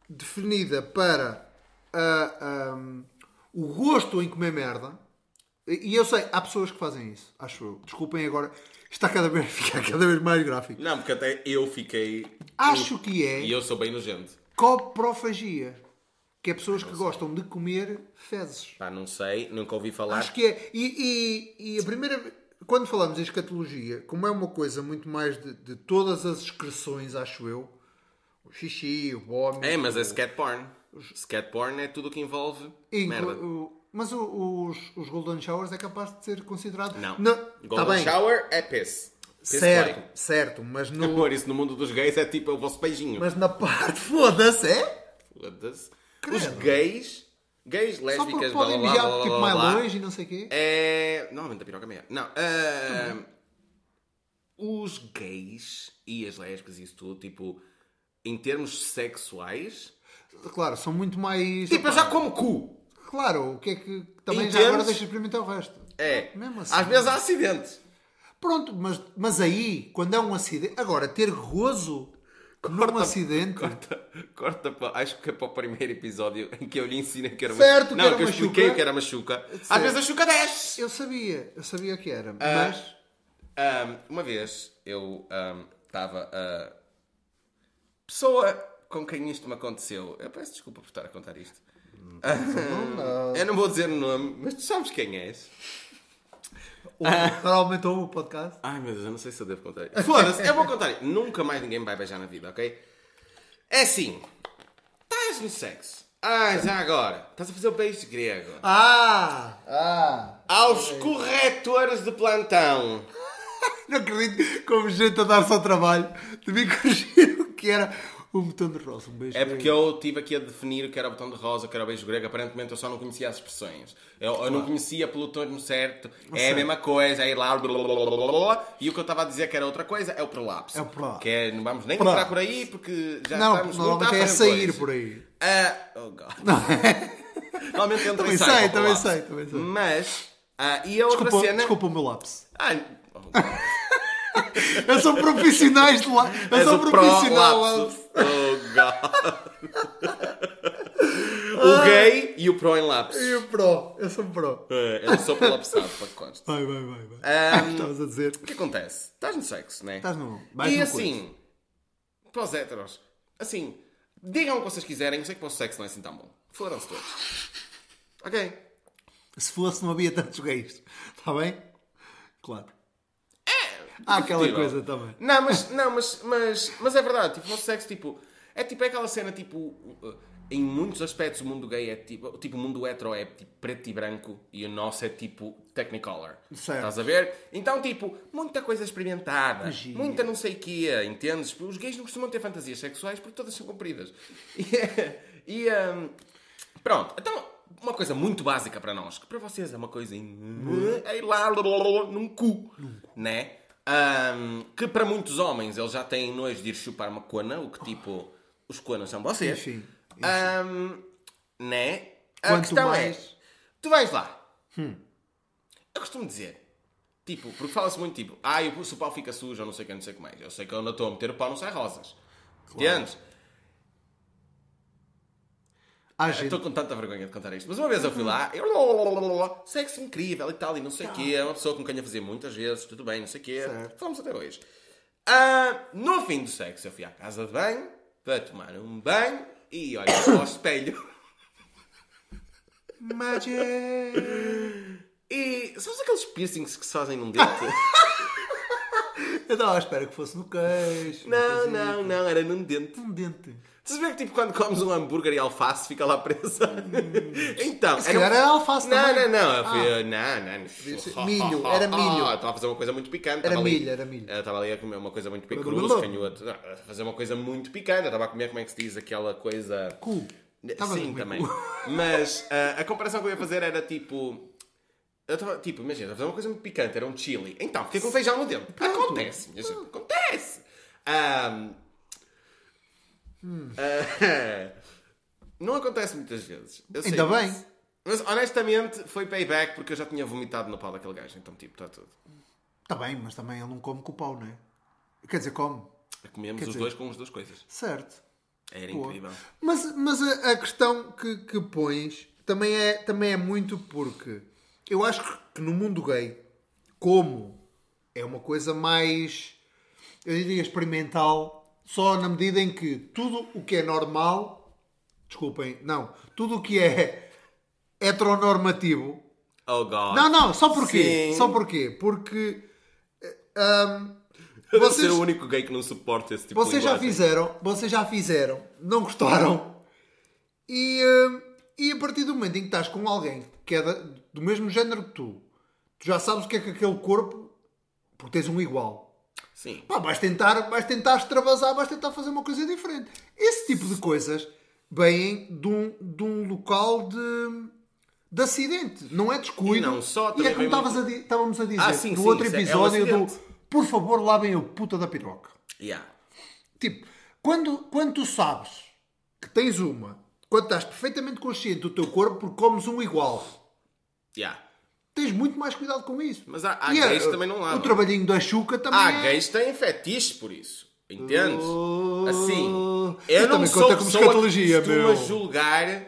definida para ah, hum, o gosto em comer merda, e e eu sei, há pessoas que fazem isso, acho eu. Desculpem agora, está cada vez, fica cada vez mais gráfico. Não, porque até eu fiquei. Acho que é E eu sou bem nojento. coprofagia, que é pessoas que gostam de comer fezes. Pá, não sei, nunca ouvi falar. Acho que é. E, e- e a primeira. quando falamos em escatologia, como é uma coisa muito mais de, de todas as excreções, acho eu, o xixi, o vómito... É, mas é scat porn. Scat porn é tudo o que envolve Inclu- merda. mas os, os Golden Showers é capaz de ser considerado... Não. Tá Golden bem, shower é piss. Piss certo, play. certo, mas, no, Amor, isso no mundo dos gays é tipo o vosso beijinho. mas na parte... Foda-se, é? Foda-se. Credo. Os gays, gays, Só lésbicas, porque blá, podem blá, blá, blá, tipo mais longe e não sei o quê. É. Normalmente a piroca é meia. Não. ah, os gays e as lésbicas e isso tudo, tipo, em termos sexuais. Claro, são muito mais... Tipo, eu já como cu. Claro, o que é que... Também já Entendes? agora deixa experimentar o resto. É. Mesmo assim. Às vezes há acidentes. Pronto, mas, mas aí, quando é um acidente... Agora, ter gozo num acidente... Corta, corta para, acho que é para o primeiro episódio em que eu lhe ensinei que era Certo, que Não, era que eu uma expliquei que era uma chuca. Às Certo. vezes a chuca desce. Eu sabia, eu sabia que era, Ah. mas... Ahm, uma vez eu estava a. Pessoa com quem isto me aconteceu. Eu peço desculpa por estar a contar isto. não. eu não vou dizer o nome, mas tu sabes quem és. Ou- Normalmente ouve o podcast. Ai meu Deus, eu não sei se eu devo contar isto. Foda-se, eu vou contar. Nunca mais ninguém me vai beijar na vida, ok? É assim. Estás no sexo. Ah, já agora. Estás a fazer o beijo grego. Ah! Ah! Aos corretores de plantão. Não acredito como gente a dar só trabalho de me corrigir o que era um botão de rosa. Um beijo. É porque eu estive aqui a definir o que era o botão de rosa, o que era o beijo grego. Aparentemente eu só não conhecia as expressões. Eu, eu não conhecia pelo termo certo. É a mesma coisa, é ir lá. blá, blá, blá, blá, blá, blá. E o que eu estava a dizer que era outra coisa é o prolapso. É o prolapso. Que é, não vamos nem entrar por aí porque já Não, estamos muito normalmente é sair por aí. Ah, oh God. Normalmente entra Também e sai sei, para o também sei, também sei. Mas, ah, e a outra Desculpa, cena... desculpa o meu lapso. Ah, oh God. Eu sou profissionais de lá. Eu És sou profissional. prolapso. Oh God. o gay e o pro em lapso. E o pro. Eu sou pro. É, eu sou prolapsado, para que conste. Vai, vai, vai. vai. Ahm, Estavas a dizer. O que acontece? Estás no sexo, né? Estás no. Mais E assim, para os héteros, assim, digam o que vocês quiserem, eu sei que para o sexo não é assim tão bom. Foram-se todos. Ok. coisa. Se fosse, não havia tantos gays. Está bem? Claro. Há aquela Discutível. coisa também. Não, mas, não, mas, mas, mas é verdade, tipo, o sexo, tipo, é tipo é aquela cena, tipo, uh, em muitos aspectos o mundo gay é tipo, tipo, o mundo hetero é tipo preto e branco e o nosso é tipo Technicolor. Certo. Estás a ver? Então, tipo, muita coisa experimentada, Magia. muita não sei o que, entendes? Os gays não costumam ter fantasias sexuais porque todas são compridas. E, e um, pronto, então, uma coisa muito básica para nós, que para vocês é uma coisa em, é ir lá num cu, né? Um, que para muitos homens eles já têm nojo de ir chupar uma cona, o que tipo, os conas são vocês. Enfim, Um, né? A Quanto questão mais- é, tu vais lá. Eu costumo dizer, tipo, porque fala-se muito tipo, ah, o se o pau fica sujo ou não sei o que, não sei o que mais. Eu sei que eu não estou a meter o pau, não sai rosas. Entendes? Gente. Estou com tanta vergonha de contar isto. Mas uma vez eu fui lá, eu, sexo incrível e tal, e não sei o quê. É uma pessoa com quem eu fazia muitas vezes, tudo bem, não sei o quê. Certo. Falamos até hoje. Ah, no fim do sexo, eu fui à casa de banho para tomar um banho e olha ao espelho. Magic! E sabes aqueles piercings que se fazem num dente? Eu estava à espera que fosse no queixo. não, coisa- não, não, era num dente. Um dente. A ver que tipo quando comes um hambúrguer e alface fica lá presa? então, Se calhar era alface Não, também. não, não. Eu fui, Ah. não, não. milho, era milho. Ah, Estava a fazer uma coisa muito picante. Era estava milho, era milho. Estava ali a comer uma coisa muito picante. blá. canhoto. Não, A fazer uma coisa muito picante. Estava a comer, como é que se diz, aquela coisa... Cu. Sim, também. Mas ah, a comparação que eu ia fazer era tipo... Eu estava, tipo, imagina, a fazer uma coisa muito picante, era um chili. Então, fiquei com feijão no dente. Acontece, minha gente, acontece. Ahm, ah, não acontece muitas vezes. Ainda bem. Mas honestamente foi payback porque eu já tinha vomitado no pau daquele gajo. Então, tipo, está tudo. Está bem, mas também ele não come com o pau, não é? Quer dizer, come. Comemos Quer os dizer- dois com as duas coisas. Certo. Era Boa. incrível. Mas, mas a, a questão que, que pões também é, também é muito porque eu acho que no mundo gay, como é uma coisa mais, eu diria, experimental, só na medida em que tudo o que é normal, desculpem, não, tudo o que é heteronormativo Oh God. Não, não, só porquê? Sim. Só porquê? Porque. eh, ahm, Eu vocês, ser o único gay que não suporta esse tipo vocês de já linguagem. fizeram, vocês já fizeram, não gostaram. E, e a partir do momento em que estás com alguém que é do mesmo género que tu, tu já sabes o que é que aquele corpo. Porque tens um igual. Sim. Pá, vais tentar, vais tentar extravasar, vais tentar fazer uma coisa diferente. Esse tipo de coisas vêm de um, de um local de, de acidente, não é descuido. E não só, e é como estavas a estávamos a dizer Ah, sim, no sim, outro é- é um episódio do acidente. Por favor, lavem a puta da piroca. Yeah. Tipo, quando, quando tu sabes que tens uma, quando estás perfeitamente consciente do teu corpo porque comes um igual, Yeah. Tens muito mais cuidado com isso. Mas há- há E é, gays que também não lavam. O trabalhinho da chuca também Há é... gays que têm fetiche por isso. Entendes? Assim, Isso eu não sou pessoa que costuma meu. julgar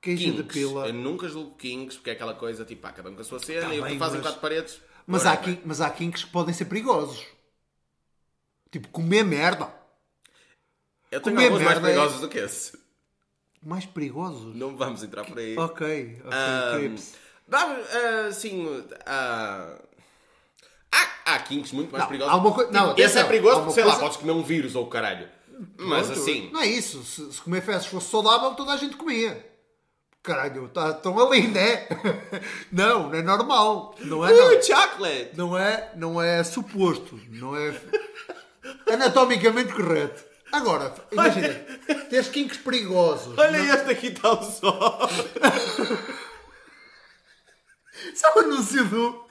Queijo de kinks. pila. Eu nunca julgo kinks, porque é aquela coisa tipo, ah, cada um com a sua cena Tá e o que bem, fazem mas- quatro paredes. Mas há, whatever. kin- mas há kinks que podem ser perigosos. Tipo, comer merda. Eu tenho comer alguns mais é- perigosos do que esse. Mais perigosos? Não vamos entrar por aí. Ok, ok. Crips. Dá- assim, ah, há, há kinks muito mais Não, perigosos. há uma coi- não, esse é perigoso porque, sei lá, coisa- podes comer um vírus ou o caralho. Mas Pronto, assim, Não é isso. Se, se comer fezes fosse saudável, toda a gente comia. Caralho, tá, estão ali, né? Não, não é normal. Não é, uh, não, chocolate! não é, não é suposto. Não é anatomicamente correto. Agora, imagina, tens kinks perigosos. Olha este aqui está o sol. Isso é o anúncio do,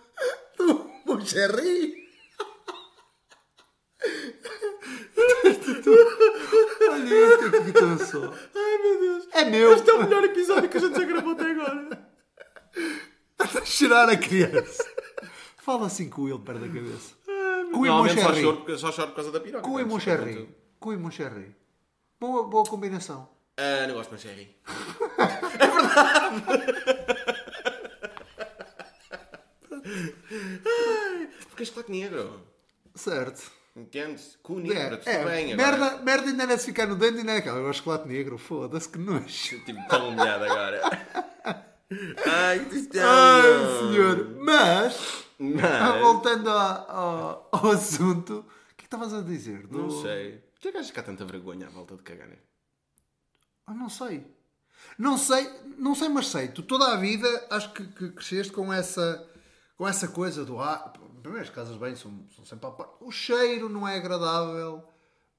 do Moncherry. Olha isto aqui que só. Ai meu Deus. É meu. Este é o melhor episódio que a gente já gravou até agora. Está a chorar a criança. Fala assim com ele perto da cabeça. O só Moncherry. porque- só choro por causa da piroca. O Portanto, Moncherry. O Moncherry. Boa, boa combinação. Ah, não gosto de Moncherry. é verdade! Porque chocolate negro. Certo. Entendes? Com o É, negro, tudo é, bem agora. merda, merda ainda não é de ficar no dente e não é aquela. Eu gosto de chocolate negro. Foda-se que nojo. Tipo, tão humilhado agora. Ai, que é Ai, senhor. Mas, ah, Mas, voltando a- ao, ao assunto, o que é que estavas a dizer? Do- não sei. Por que é que achas que há tanta vergonha à volta de cagar? né? Ah, não sei. Não sei, não sei, mas sei. Tu toda a vida acho que, que cresceste com essa, com essa coisa do ah, primeiro as casas bem são, são sempre à parte. O cheiro não é agradável,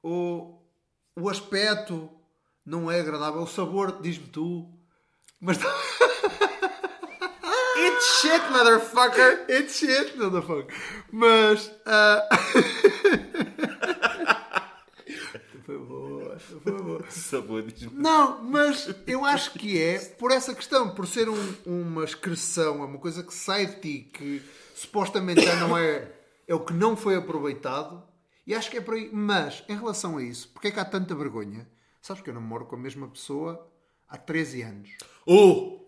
o, o aspecto não é agradável, o sabor, diz-me tu. Mas It's shit, motherfucker! it's shit, motherfucker. Mas foi boa. Sabor diz Não, mas eu acho que é por essa questão, por ser um- uma excreção, é uma coisa que sai de ti, que supostamente já não é, é o que não foi aproveitado, e acho que é por aí. Mas, em relação a isso, porque é que há tanta vergonha? Sabes que eu namoro com a mesma pessoa há 13 anos. Uh!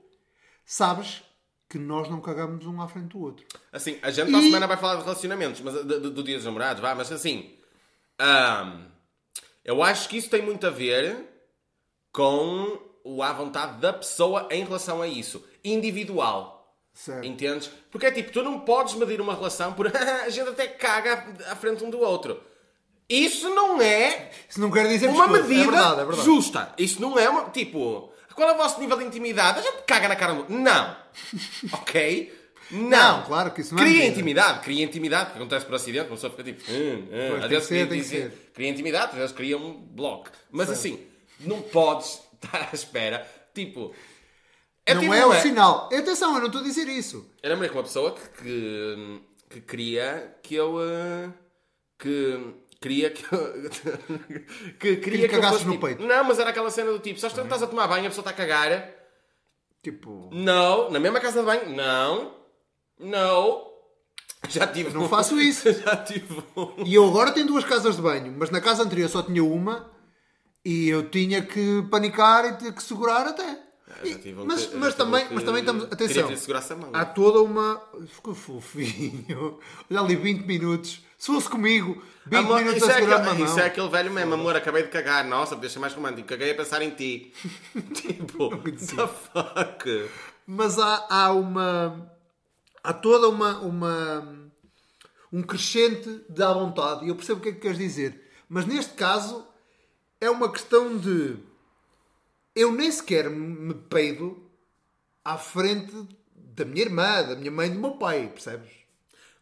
Sabes que nós não cagamos um à frente do outro. Assim, a gente para a E- semana vai falar de relacionamentos, mas do, do, do dia dos namorados, vá, mas assim. ahm, eu acho que isso tem muito a ver com à vontade da pessoa em relação a isso. Individual. Certo. Entendes? Porque é tipo, tu não podes medir uma relação por a gente até caga à frente um do outro. Isso não é Isso não quer dizer uma pescoço. medida é verdade, é verdade. justa. Isso não é uma. Tipo, qual é o vosso nível de intimidade? A gente caga na cara do. Não. ok? Não. Não, claro que isso não é Cria medida. intimidade, cria intimidade, que acontece por acidente, a pessoa fica tipo. Hum, hum. Às vezes que cria, que ser. cria intimidade, às vezes cria um bloco. Mas assim, não podes estar à espera. Tipo. eu Não tive é o uma- sinal. Atenção, eu não estou a dizer isso. eu lembrei com uma pessoa que, que, que queria que eu. eh, que queria que eu. que queria que eu fosse, no tipo- peito. Não, mas era aquela cena do tipo: só estás a tomar banho, a pessoa está a cagar. Tipo, Não, na mesma casa de banho. Não, não. Já tive. Não um- faço isso. Já tive. um. E eu agora tenho duas casas de banho, mas na casa anterior só tinha uma e eu tinha que panicar e ter que segurar até. Tive um mas, mas, também, que mas também estamos. Atenção, mão. há toda uma. Ficou fofinho. Olha ali 20 minutos Se fosse comigo, 20 Amor, minutos isso, a é segurar aquele, mão. isso é aquele velho mesmo, amor, acabei de cagar. Nossa, ser mais romântico. Caguei a pensar em ti. tipo, what the fuck? Mas há, há uma. Há toda uma, uma. um crescente de à vontade. E eu percebo o que é que queres dizer. Mas neste caso é uma questão de. Eu nem sequer me peido à frente da minha irmã, da minha mãe do meu pai, percebes?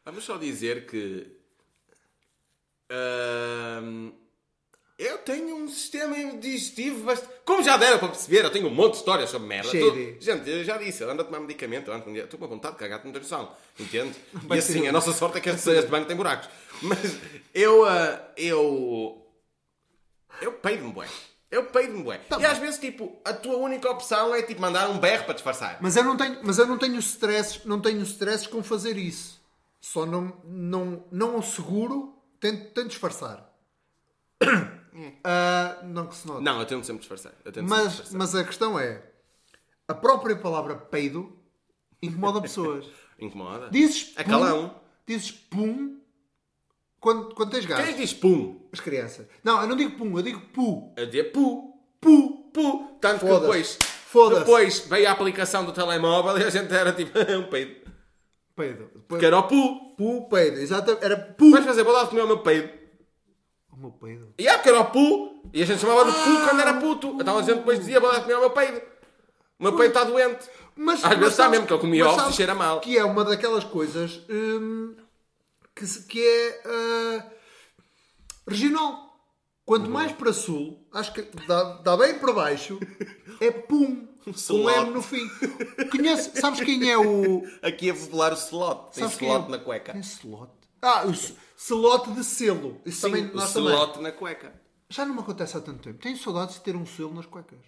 Vamos só dizer que. Eu tenho um sistema digestivo bastante. Como já deram para perceber, eu tenho um monte de histórias sobre merda. Cheio Gente, eu já disse, eu ando a tomar medicamento, eu ando com- Estou com vontade de cagar, não tens noção. Entende? E assim, a nossa sorte é que este, este banco tem buracos. Mas eu. ah, eu. Eu peido-me, bué. Eu peido-me, bué. Tá e às vezes, tipo, a tua única opção é tipo mandar um berro para disfarçar. Mas eu não tenho, mas eu não tenho stress, não tenho stress com fazer isso. Só não, não, não o seguro, tento, tento disfarçar. Ah, não que se note. Não, eu tento sempre disfarçar. Eu tento sempre Mas, disfarçar. mas a questão é: a própria palavra peido incomoda pessoas. Incomoda? Dizes É pum, calão. Dizes pum quando, quando tens Quem é gás. que diz pum? As crianças. Não, eu não digo pum, eu digo pu. A dizer pu. Pu. Pu. Tanto que Foda-se. depois. Foda-se. Depois veio a aplicação do telemóvel e a gente era tipo um peido. Peido. Porque era o pu. Pu, peido. Exatamente. Era pu. Vais fazer, vou lá comer o meu peido. Meu peido. E é porque era o pu. E a gente chamava de pu quando era puto. Então a gente depois dizia, vou lá comer o meu peido. O meu peido está doente. Mas, Às vezes está mesmo, que eu comia ovos e cheira mal. Que é uma daquelas coisas hum, que, se- que é ah, regional. Quanto mais para sul, acho que dá, dá bem para baixo, é pum. Com Slot. M no fim. Conhece, sabes quem é o. Aqui a popular o slot. Tem Sabes é slot o- na cueca. Tem slot? Ah, o s- slot de selo. Isso Sim, também, o nós também. slot na cueca. Já não me acontece há tanto tempo. Tenho saudades de ter um selo nas cuecas.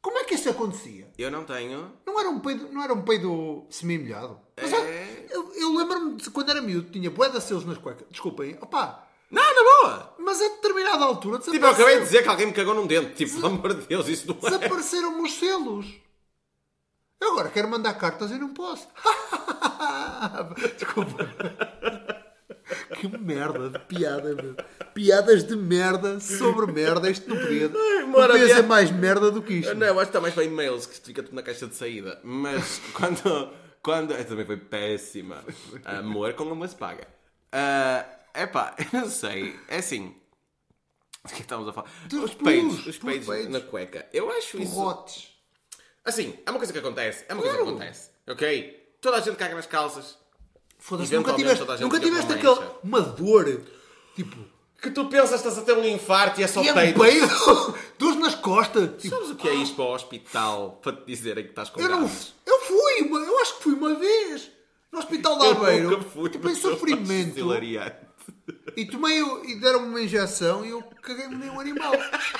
Como é que isso acontecia? Eu não tenho. Não era um peido, não era um peido semi-molhado? Mas, É. Eu, eu lembro-me de quando era miúdo, tinha bué de selos nas cuecas. Desculpem, opá. Não, na boa. Mas a determinada altura Tipo, eu acabei de dizer que alguém me cagou num dente. Tipo, pelo amor de Deus, isso não é. desapareceram os selos. Eu agora quero mandar cartas e não posso. Desculpa. Que merda de piada, meu. Piadas de merda sobre merda. Isto não podia, não mora podia ser mais merda do que isto. Não, eu acho que está mais para e-mails que fica tudo na caixa de saída. Mas quando. quando essa também foi péssima. Amor com uma se paga. É epá, eu não sei. É assim. O que estávamos a falar? Os peidos. pus, Os peidos. na cueca. Eu acho isso. Porrotes. Assim, é uma coisa que acontece. É uma coisa Claro. que acontece. Ok? Toda a gente caga nas calças. Foda-se, nunca tiveste, nunca tiveste aquele, uma dor, tipo, Que tu pensas que estás a ter um infarto e é só e é um peito. dores nas costas. Tipo, Sabes o que é isto para o hospital para te dizerem que estás com eu não, eu fui, uma- eu acho que fui uma vez no hospital de Eu Aveiro, nunca fui, tipo, em eu sofrimento, e tomei, e deram-me uma injeção e eu caguei-me nem um animal.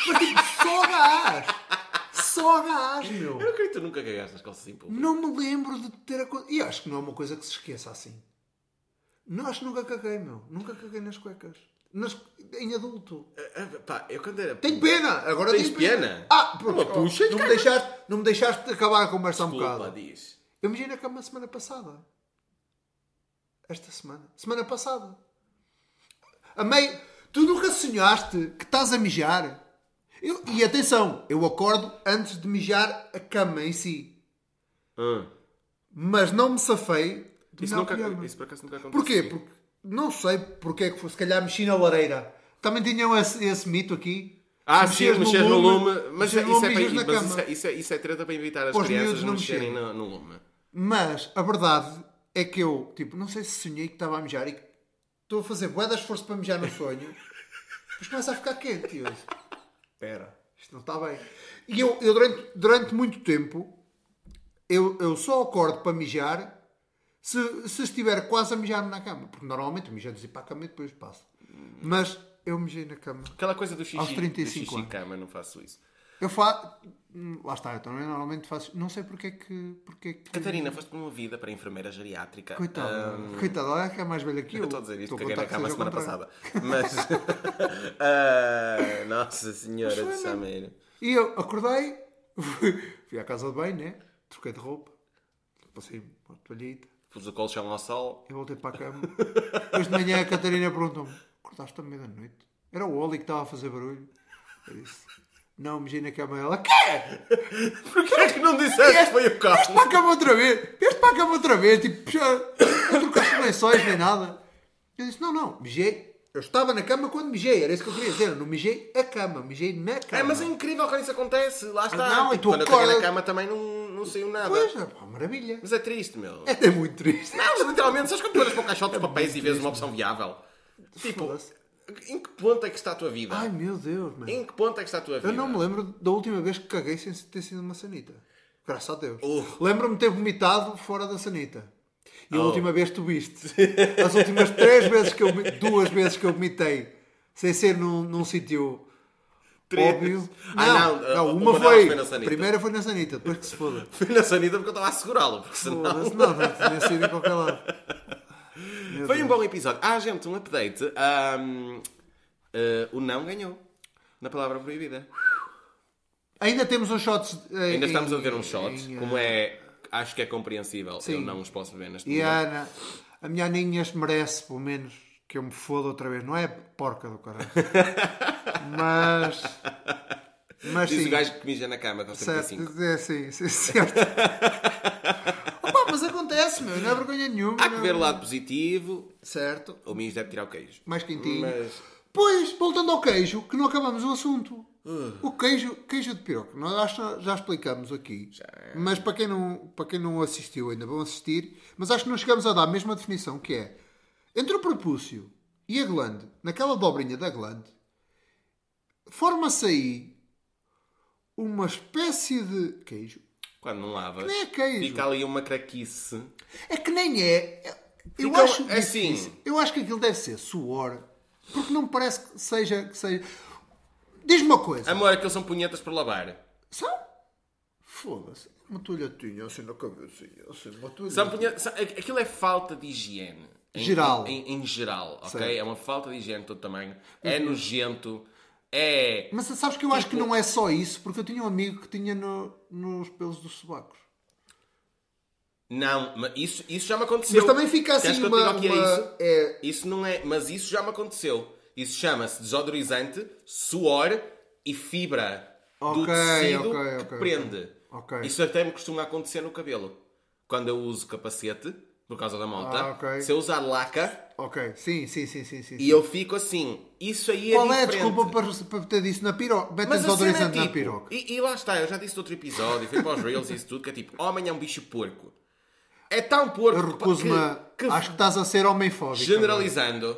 Mas tipo, só gás, só gás, meu. Eu não acredito que tu nunca cagaste nas calças em público. Não me lembro de ter acontecido. E acho que não é uma coisa que se esqueça assim. Não, acho que nunca caguei, meu. Nunca caguei nas cuecas. Nas- em adulto. Ah, Pá, eu quando era. Tenho pena! Agora Tens tenho pena. pena? Ah, pronto. Uma puxa, não, me deixaste, não me deixaste de acabar a conversa um Desculpa, bocado. diz. Eu me na cama semana passada. Esta semana. Semana passada. A meio... Tu nunca sonhaste que estás a mijar? Eu- e atenção, eu acordo antes de mijar a cama em si. Ah. Mas não me safei de Isso, nunca, isso por acaso nunca aconteceu. Porquê? Porque não sei porque é que foi. Se calhar mexi na lareira. Também tinham esse, esse mito aqui. Ah, Se sim, mexer no lume. Mas, isso, é lume, para, mijas na mas isso, é, isso, é, isso é treta para invitar as Para os crianças não mexerem no, no lume. Mas a verdade é que eu, tipo, não sei se sonhei que estava a mijar e estou a fazer bué de esforço para mijar no sonho. Depois começa a ficar quente. Disse, espera, isto não está bem. E eu, eu durante, durante muito tempo, eu, eu só acordo para mijar se, se estiver quase a mijar na cama. Porque normalmente eu mijo antes de ir para a cama e depois passo. Mas eu mijei na cama. Aquela coisa do xixi, Aos 35 do xixi anos. cama, não faço isso. Eu faço... Lá está, eu também normalmente faço... Não sei porque é que... Porque é que... Catarina, foste promovida para enfermeira geriátrica. Coitada, Ahm, coitada, ela é que é mais velha que eu. eu estou a dizer isto, caguei na cama semana contrário. passada. Mas. ah, Nossa Senhora de Sameiro. E eu acordei, fui, à casa de banho, né? Troquei de roupa, passei uma toalhita. pus o colchão ao sol. Eu voltei para a cama. Depois de manhã a Catarina perguntou-me: Acordaste à meia da noite? Era o Oli que estava a fazer barulho. Eu disse: Não, mexi na cama. Ela: Quê? Porquê é que não disseste que foi o Vieste carro? para a cama outra vez? Vieste para a cama outra vez? Tipo, já não trocaste lençóis nem nada. Eu disse: Não, não, mijei. Eu estava na cama quando mijei, era isso que eu queria dizer. Não mijei a cama, mijei na cama. É, mas é incrível quando isso acontece. Lá está. Ah, não, e tu quando eu caguei na cama também não, não saiu nada. Pois, é, pá, maravilha. Mas é triste, meu. É até muito triste. Não, mas literalmente, sabes quando tu olhas para o caixote de papéis e vês uma opção viável? Tipo. Em que ponto é que está a tua vida? Ai meu Deus, mano. Em que ponto é que está a tua vida? Eu não me lembro da última vez que caguei sem ter sido uma sanita. Graças a Deus. Uh. Lembro-me de ter vomitado fora da sanita. E a Oh. última vez tu viste. As últimas três vezes que eu duas vezes que eu vomitei sem ser num, num sítio Três. óbvio. Ah, não, não, uma uma delas foi. foi na sanita. primeira foi na sanita, depois que se foda. Fui na sanita porque eu estava a segurá-lo, senão... Foda-se, não, não tinha sido em qualquer lado. Meu Foi um Deus. bom episódio. Ah, gente, um update. Ahm, eh, o não ganhou na palavra proibida. Ainda temos uns shots. eh, Ainda em- estamos a ver uns shots, em, eh, como é... Acho que é compreensível. Sim. Eu não os posso beber neste E a momento. Ana, a minha Aninha merece, pelo menos, que eu me foda outra vez. Não é porca do caralho. mas. Mas Diz sim. o gajo que mija na cama os certo, 35. é, sim, sim, certo. Mas acontece, meu. Não é vergonha nenhuma. Há que não- ver o lado positivo. Certo. O mijo deve tirar o queijo. Mais quentinho. Mas... Pois, voltando ao queijo, que não acabamos o assunto. Uh. O queijo, queijo de piroca, nós acho que já explicamos aqui. Mas para quem, não, para quem não assistiu ainda, vão assistir. Mas acho que não chegamos a dar a mesma definição, que é entre o prepúcio e a glande, naquela dobrinha da glande, forma-se aí uma espécie de queijo. Quando não lavas, Nem é queijo. fica ali uma craquice. É que nem é. Eu Fica- acho é assim. difícil. Eu acho que aquilo deve ser suor, porque não me parece que seja. Que seja... Diz-me uma coisa. Amor, aqueles são punhetas para lavar. São? Foda-se. Uma toalhatinha assim na cabecinha. Assim, uma. São punhetas... são- Aquilo é falta de higiene. Em- Geral. Em, em geral, ok? Certo. É uma falta de higiene de todo tamanho. É nojento. É... Mas sabes que eu acho que Tipo- não é só isso, porque eu tinha um amigo que tinha no- nos pelos dos sobacos. Não, mas isso, isso já me aconteceu. Mas também fica assim que uma... que é uma- isso? é- Isso não é, mas isso já me aconteceu. Isso chama-se desodorizante, suor e fibra do Ok, tecido ok, que ok, prende. Isso até me costuma acontecer no cabelo. Quando eu uso capacete, por causa da moto, Ah, ok. se eu usar laca Ok, sim, sim, sim, sim. sim. e eu fico assim, isso aí é Qual é a diferente. desculpa para, para ter disso na piroca? Mas cena é desodorizante na tipo, piroca. e, e lá está, eu já disse no outro episódio, fui para os Reels e isso tudo, que é tipo, homem é um bicho porco. É tão porco Eu recuso-me que, que Acho que estás a ser homem-fóbico. generalizando,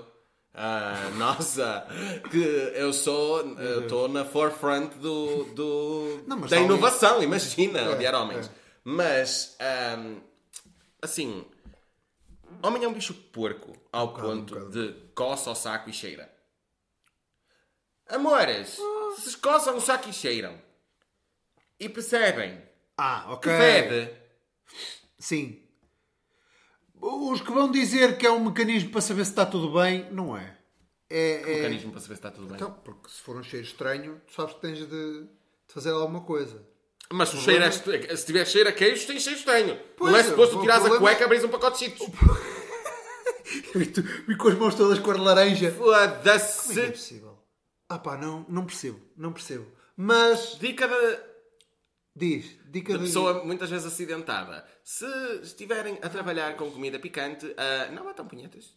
ah, nossa, que eu sou, estou na forefront do, do- Não, da inovação, imagina, odiar homens. é. Mas, ahm, assim, homem é um bicho porco ao ponto um bocado. de coça o saco e cheira. Amores, se coçam o saco e cheiram e percebem Ah, que ok. fede, Sim. Os que vão dizer que é um mecanismo para saber se está tudo bem, não é. É, é... mecanismo para saber se está tudo bem. Então, porque se for um cheiro estranho, tu sabes que tens de, de fazer alguma coisa. Mas se, cheiro é se tiver cheiro a queijo, tem cheiro estranho. Pois, não é suposto tu tirares a problema- cueca e abris um pacote de cheetos. E com as mãos todas cor de laranja. Como é é Foda-se. possível? Ah pá, não, não percebo, não percebo. Mas, Dica da, diz, dica da de... pessoa muitas vezes acidentada. Se estiverem a trabalhar com comida picante, ah, não batam punhetas.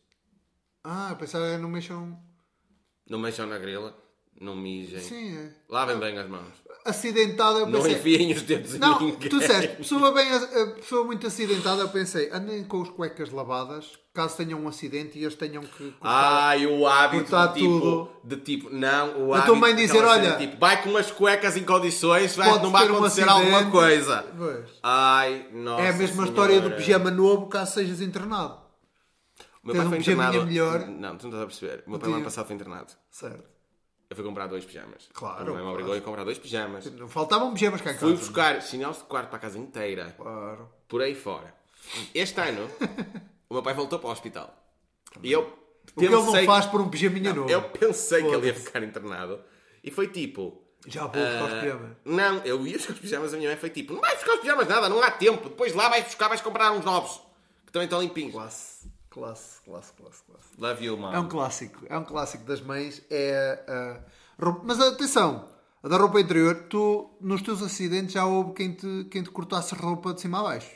Ah, pensava que não mexam... Não mexam na grila. Não mijem. Sim, é. Lavem bem as mãos. Acidentada, eu Não pensei... enfiem os dedos em Não, ninguém. tu disseste, pessoa, bem, a pessoa muito acidentada, eu pensei, andem com as cuecas lavadas, caso tenham um acidente e eles tenham que cortar. Ai, o hábito de tipo, tudo. de tipo, não, o A hábito tua mãe dizer, olha- tipo, vai com as cuecas em condições, vai, não vai um acontecer acidente. alguma coisa. Pois. Ai, nossa é a mesma Senhora. história do pijama novo, caso sejas internado. O meu Tens pai um foi internado. melhor. Não, tu não estás a perceber. O meu pai no ano passado foi internado. Certo. Eu fui comprar dois pijamas. Claro, minha mãe me obrigou a comprar dois pijamas. Não faltavam pijamas cá em casa. Fui buscar chinelos de quarto para a casa inteira. Claro. Por aí fora. Este ano, o meu pai voltou para o hospital. E eu O que ele não pensei... faz por um pijaminha novo. Eu pensei que ele ia ficar internado. E foi tipo... Já vou buscar os ah, pijamas. não, eu ia buscar os pijamas, a minha mãe foi tipo, não vais buscar os pijamas nada, não há tempo. Depois lá vais buscar, vais comprar uns novos. Que também estão limpinhos. Classe, classe, classe, classe, classe. Love you, mom. É um clássico, é um clássico das mães. É a roupa- Mas atenção, a da roupa interior, tu nos teus acidentes já houve quem te, quem te cortasse roupa de cima a baixo.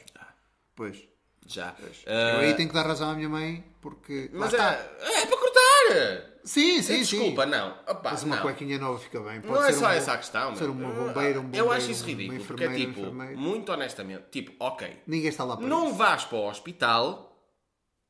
Pois. Já. Eu Ah, aí tenho que dar razão à minha mãe, porque. lá mas está. é, é para cortar! Sim, sim, Desculpa, sim. não. Opa, Mas uma não. cuequinha nova fica bem. Pode Não é só um essa a questão, Ser uma bombeira, um bombeiro. Eu acho isso ridículo, porque é enfermeira, um tipo, muito honestamente, tipo, ok, Ninguém está lá para não isso. vás para o hospital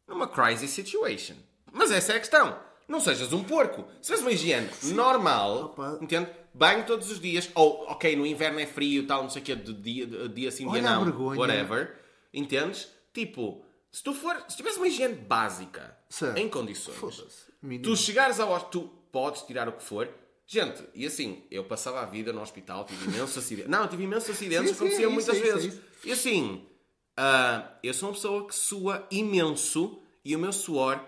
numa crisis situation. Mas essa é a questão. Não sejas um porco. Se fazes uma higiene normal, Opa. entende? Banho todos os dias, ou, ok, no inverno é frio, tal, não sei o quê, de dia, de dia sim, dia Olha a não, vergonha. whatever. Entendes? Tipo, se tu for, se tiveres uma higiene básica, em condições, Foda-se. Mínimo. tu chegares ao hospital, tu podes tirar o que for. Gente, e assim, eu passava a vida no hospital, tive imensos acidentes. Não, tive imensos acidentes, Sim, sim, é isso, muitas é isso, é vezes. isso. E assim, ah, eu sou uma pessoa que sua imenso e o meu suor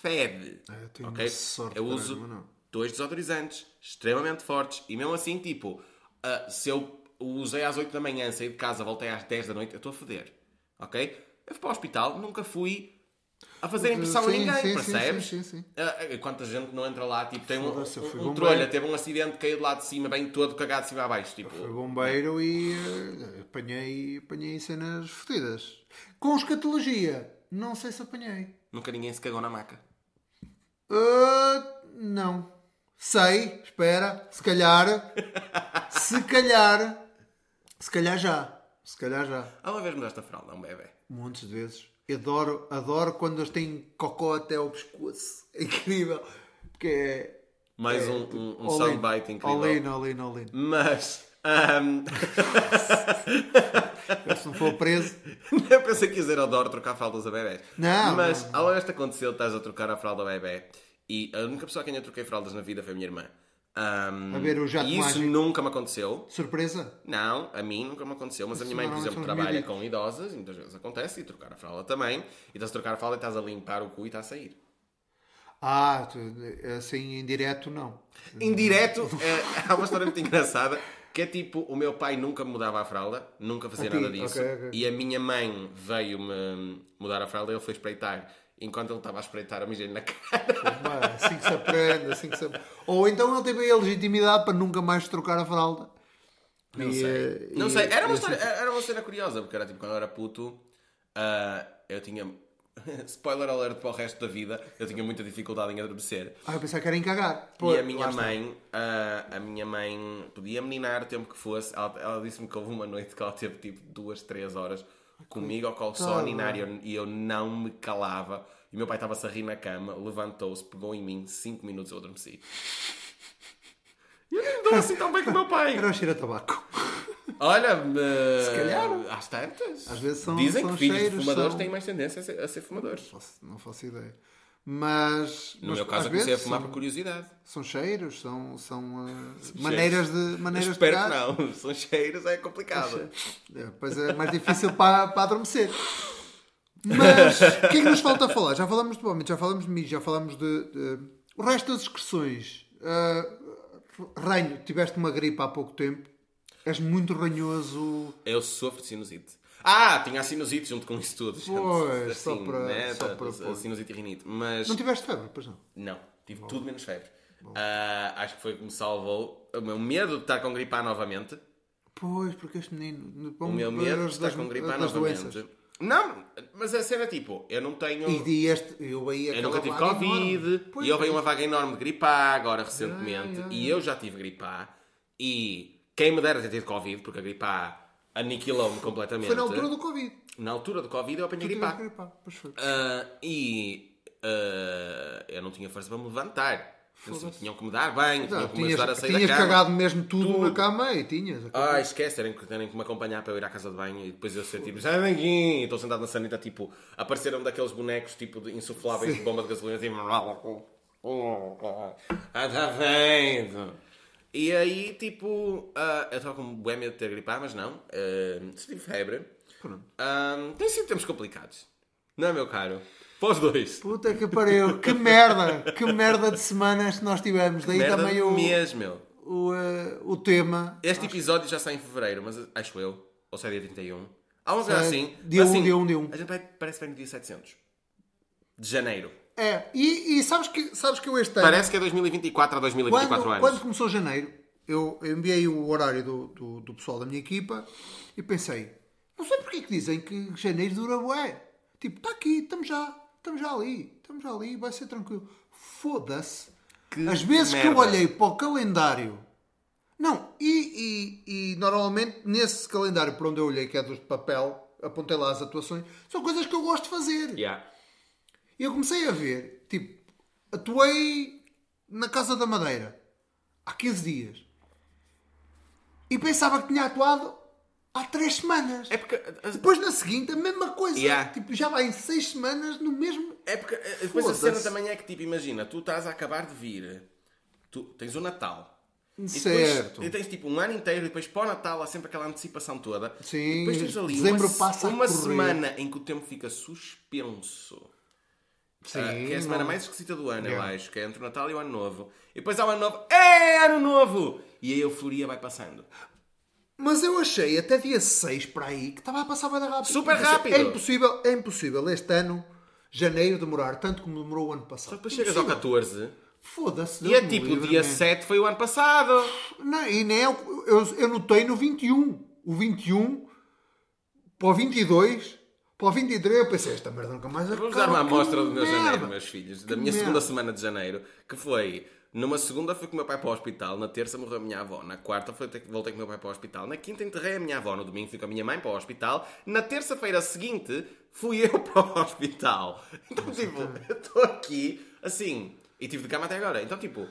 fede. Ah, eu tenho ok? uma sorte eu uso não. dois desodorizantes extremamente fortes e mesmo assim, tipo, ah, se eu usei às 8 da manhã, saí de casa, voltei às 10 da noite, eu estou a foder. Ok? Eu fui para o hospital, nunca fui a fazer impressão a ninguém, sim, percebes? sim, sim, sim. Ah, ah, quanta gente não entra lá, tipo, tem um, um, um trolha, teve um acidente, caiu de lá de cima, bem todo cagado de cima a baixo. Tipo, Fui bombeiro e eh, apanhei, apanhei cenas fodidas. Com escatologia, não sei se apanhei. nunca ninguém se cagou na maca. Ah, não. Sei, espera, se calhar, se calhar, se calhar já, se calhar já. Há uma vez mudaste a fralda a um bebê. Montes de vezes. Adoro, adoro quando eles têm cocó até ao pescoço. É incrível. Porque é. Mais é, um, tipo, um, um soundbite in, incrível. All in, all in, all in. Mas, ahm, Se não for preso. eu pensei que ia dizer adoro trocar fraldas a bebés. Não, Mas, não, não. ao de aconteceu, estás a trocar a fralda ao bebê. E a única pessoa a quem eu troquei fraldas na vida foi a minha irmã. Ahm, A ver o jato e isso mágico. nunca me aconteceu. Surpresa? Não, a mim nunca me aconteceu, mas a minha mãe, por normalmente exemplo, trabalha com idosas e muitas vezes acontece, e trocar a fralda também. E estás a trocar a fralda e estás a limpar o cu e está a sair. Ah, assim em direto não. Indireto, é, há uma história muito engraçada que é tipo: o meu pai nunca mudava a fralda, nunca fazia nada disso, ok, ok. e a minha mãe veio-me mudar a fralda e ele foi espreitar. Enquanto ele estava a espreitar, eu mijei na cara. Assim que se aprende, assim que se aprende. Ou então ele teve a legitimidade para nunca mais trocar a fralda. Não E, sei. eh, Não e- sei. Era uma, e assim- história, era uma cena curiosa, porque era tipo quando eu era puto, ah, eu tinha. Spoiler alert para o resto da vida, eu tinha muita dificuldade em adormecer. Ah, eu pensava que era em cagar. E Pô, a minha mãe, ah, a minha mãe podia meninar o tempo que fosse. Ela, ela disse-me que houve uma noite que ela teve tipo duas, três horas comigo ao colo só a ninar e eu, não me calava. E o meu pai estava-se a rir na cama, levantou-se, pegou em mim, cinco minutos eu adormeci. E eu nem me dou assim tão bem com o meu pai. Era o cheiro a tabaco. Olha, se calhar. Às tantas. Às vezes são- Dizem são que filhos cheiros, de fumadores são- têm mais tendência a ser, a ser fumadores. Faço- Não faço ideia. Mas. No mas meu caso, eu comecei a fumar são, por curiosidade. são cheiros, são, são ah, maneiras de, maneiras Espero de que não. São cheiros, é complicado. É, Pois é mais difícil para, para adormecer. Mas o que é que nos falta falar? Já falamos de vómito, já falamos de mijo, já falamos de, de- O resto das excreções. Ah, ranho, tiveste uma gripe há pouco tempo. És muito ranhoso. Eu sofro de sinusite. Ah, tinha a sinusite junto com isso tudo. gente. Pois, só assim, para- né? só para da- pôr. sinusite e rinite. Mas Não tiveste febre, pois não. não, tive tudo menos febre. Ah, acho que foi o que me salvou. O meu medo de estar com gripe A novamente. Pois, porque este menino. O meu medo de estar com gripe A novamente. Não, mas a cena é tipo, eu não tenho. E, este, eu aí Eu nunca tive Covid e houve aí pois. uma vaga enorme de gripe A agora recentemente e eu já tive gripe A e quem me dera ter tido Covid, porque a gripe A aniquilou-me completamente. Foi na altura do Covid. Na altura do Covid eu apanhei pois foi. Ah, e ah, eu não tinha força para me levantar. Assim, tinham que me dar banho, tinham que me ajudar a sair tinhas da cama. cagado mesmo tudo, Tudo. na cama e tinhas. Ah, esquece, terem que, terem que me acompanhar para eu ir à casa de banho e depois eu ser tipo, já e estou sentado na sanita, tipo, apareceram daqueles bonecos tipo de insufláveis de bomba de gasolina, tipo, ah, está feito. E aí, tipo, ah, eu estava com um bué medo de ter gripar, mas não, se tive febre. Pronto. Ah, tem sido tempos complicados, não é, meu caro? Os dois. Puta que pariu, que merda, que merda de semanas que nós tivemos. Daí Merda também o, mesmo, meu. o, eh, o tema. Este episódio já sai em fevereiro, mas acho eu, ou sai dia 31. Há coisa É, assim. dia assim, um, dia um, dia um. A gente vai, parece que vem no dia 700 de janeiro. É, e, e sabes, que, sabes que eu este ano. Parece que é 2024 a 2024 quando, anos. quando começou janeiro, eu enviei o horário do, do, do pessoal da minha equipa e pensei, não sei porque é que dizem que janeiro dura bué. Tipo, está aqui, estamos já, estamos já ali, estamos já ali, vai ser tranquilo. Foda-se. As vezes que eu merda. olhei para o calendário. Não, e, e, e normalmente nesse calendário por onde eu olhei, que é dos de papel, apontei lá as atuações, são coisas que eu gosto de fazer. Yeah. E eu comecei a ver, tipo, atuei na Casa da Madeira há 15 dias e pensava que tinha atuado há 3 semanas. É porque. uh, Depois na seguinte, a mesma coisa. Yeah. Tipo, já vai em 6 semanas no mesmo. É porque uh, depois a cena também é que, tipo, imagina, tu estás a acabar de vir, tu tens o Natal. E Certo. depois, e tens tipo um ano inteiro e depois para o Natal há sempre aquela antecipação toda. Sim, E depois tens ali dezembro uma, uma semana em que o tempo fica suspenso. Sim, Ah, que é a semana não- mais esquisita do ano, eu Yeah. acho, que é entre o Natal e o Ano Novo. E depois há o Ano Novo, é Ano Novo! E a euforia vai passando. Mas eu achei até dia 6 para aí que estava a passar bem rápido. Super Pensei, rápido. É impossível, é impossível este ano, janeiro, demorar tanto como demorou o ano passado. Só depois chegas ao Impossível. 14 Foda-se. e é tipo, o dia man. 7 foi o ano passado. Não, e nem é o- eu, eu notei no 21. O 21 para o 22, para o 23, eu pensei, esta merda nunca mais Vou acaba. dar uma amostra do meu merda. janeiro, meus filhos. Da Que minha segunda merda. semana de janeiro, que foi... Numa segunda fui com o meu pai para o hospital, na terça morreu a minha avó, na quarta foi ter- voltei com o meu pai para o hospital, na quinta enterrei a minha avó, no domingo fui com a minha mãe para o hospital, na terça-feira seguinte fui eu para o hospital. Então, tipo, eu estou aqui, assim, e tive de cama até agora. Então, tipo,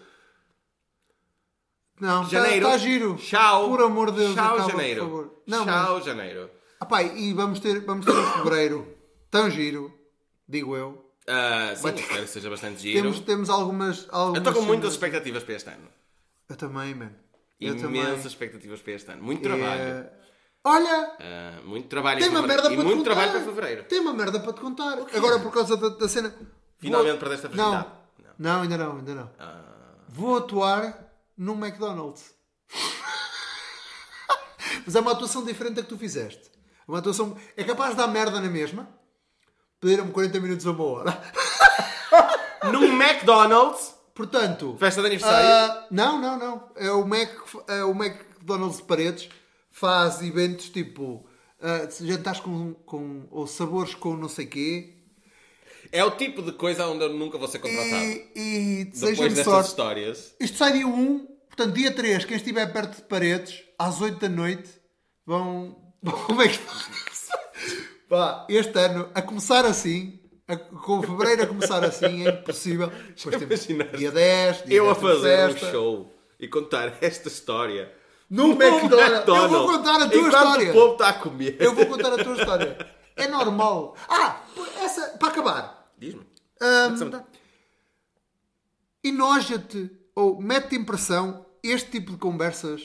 Não, janeiro... está giro. Tchau. Por amor de Deus, Tchau, acaba, janeiro. por favor. Não, Tchau, mas- janeiro. Ah, pá, e vamos ter, vamos ter em fevereiro tão giro, digo eu. Ah, sim, Vai ter- espero que seja bastante giro. Temos, temos algumas, Eu algumas. estou com muitas cenas- expectativas para este ano. Eu também, mano. Eu Imensas também. expectativas para este ano. Muito trabalho. É... Olha, Ah, muito trabalho tem em uma fevereiro. merda e para te muito contar. trabalho para fevereiro. Tem uma merda para te contar. Agora por causa da, da cena. Finalmente perdeste a Não, virgindade. não, ainda não, ainda não. Ah, Vou atuar num McDonald's. Mas é uma atuação diferente da que tu fizeste. É Uma atuação. É capaz de dar merda na mesma. Pediram-me 40 minutos a uma hora. Num McDonald's, Portanto. festa de aniversário. ah, não, não, não. É o, Mac, é o McDonald's de Paredes. Faz eventos tipo. ah, jantares com, com. ou sabores com não sei quê. É o tipo de coisa onde eu nunca vou ser contratado. E, e Depois destas sorte. histórias. Isto sai dia 1, portanto, dia 3, quem estiver perto de paredes, às 8 da noite, vão. Como é que. Pá, este ano, a começar assim, a- com fevereiro a começar assim, é impossível. Depois temos dia 10, dia Eu a 10 de fazer um show e contar esta história. No McDonald's. Eu vou contar a tua enquanto história. o povo está a comer. Eu vou contar a tua história. É normal. Ah, essa, para acabar. Diz-me. Dar. Enoja-te ou mete-te impressão este tipo de conversas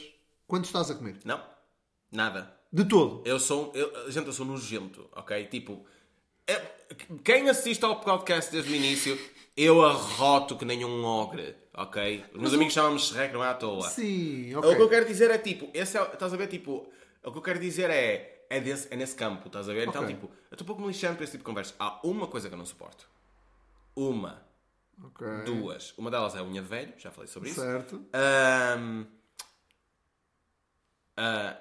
quando estás a comer. Não. Nada. De todo. Eu sou. Eu, gente, eu sou nojento, ok? Tipo. é- quem assiste ao podcast desde o início, eu arroto que nem um ogre, ok? Os meus amigos chamam-me Shrek, não é à toa. Sim, O que eu ok. quero dizer é tipo, esse é, estás a ver, tipo, o que eu quero dizer é, é, desse, é nesse campo, estás a ver? Então, Ok. tipo, eu estou um pouco me lixando para esse tipo de conversa. Há uma coisa que eu não suporto. Uma, Ok. duas. Uma delas é a unha de velho, já falei sobre isso. Certo. Ahm, ah,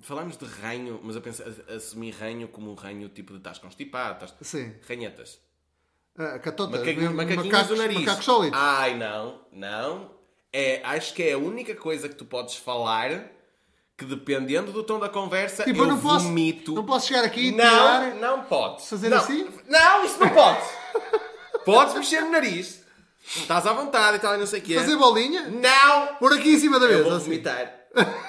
falamos de ranho, mas eu a- assumi ranho como um ranho tipo de estás constipado, estás... Sim. Ranhetas. Ah, catota. Macaquinhos, mesmo, macaquinhos macacos, do nariz. Macacos sólidos. Ai, não, não. É, acho que é a única coisa que tu podes falar que dependendo do tom da conversa tipo, eu, eu não posso, vomito. não posso chegar aqui e Não, tirar... não podes. Fazer não. assim? Não, isso não podes. podes mexer no nariz. Estás à vontade e tal, e não sei o quê. Fazer bolinha? Não! Por aqui em cima da Eu mesa. vou assim.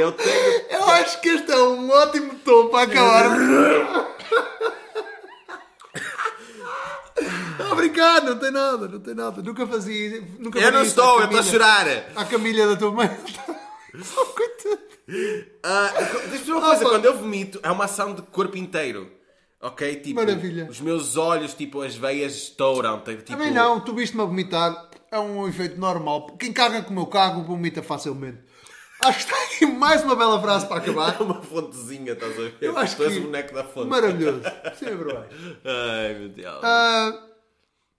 eu tenho... Eu acho que este é um ótimo tom para acabar. A brincar, não tem nada, não tem nada. Nunca fazia. Nunca Eu não estou, eu estou a chorar. À Camilha da tua mãe. Só coitado. Ah, Diz-me uma Ah, coisa, quando eu vomito, é uma ação de corpo inteiro. Ok? Tipo, Maravilha. os meus olhos, tipo, as veias estouram. Tipo, Também não, tu viste-me a vomitar. É um efeito normal. Quem caga como eu cago, vomita facilmente. Acho que está aqui mais uma bela frase para acabar. É uma fontezinha, estás a ver? Eu acho tu és que- o boneco da fonte. Maravilhoso. Sempre bem. Ai, meu Deus. Ah,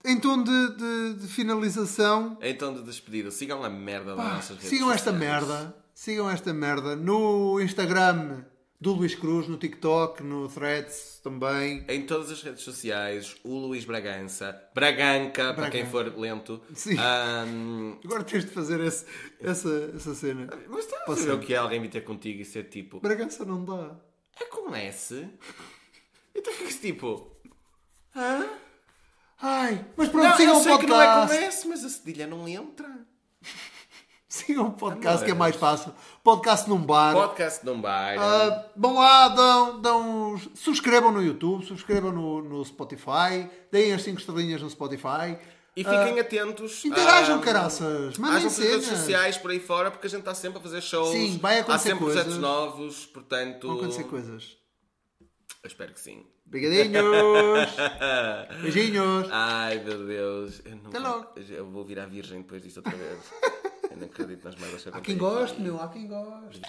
em tom de, de- de finalização, Então, de despedida, sigam a merda das nossas redes sigam esta sociais. merda. Sigam esta merda no Instagram do Luís Cruz, no TikTok, no Threads também. Em todas as redes sociais, o Luís Bragança, Braganca, para quem for lento. Sim. Ahm, Agora tens de fazer esse- essa, essa cena. mas está a o que é alguém vir ter contigo e ser tipo, Bragança não dá. é com S? E tu ficas tipo, hã? Ai, mas pronto, Não, sigam eu o sei que não é com podcast. S, mas a cedilha não entra. sigam o podcast que é Amores. mais fácil. Podcast num bar. Podcast não vai. Ah, vão lá, dão, dão, subscrevam no YouTube, subscrevam no, no Spotify, deem as 5 estrelinhas no Spotify. E fiquem atentos. ah, interajam, a- caraças, mandem pelas redes sociais por aí fora, porque a gente está sempre a fazer shows. Sim, vai Há acontecer sempre projetos coisas. novos, portanto. Vão acontecer coisas. Eu espero que sim. Obrigadinhos! Beijinhos! Ai meu Deus. Eu, não Até logo. eu vou virar virgem depois disto outra vez. eu não acredito nas merdas que Há quem goste, meu, há quem goste.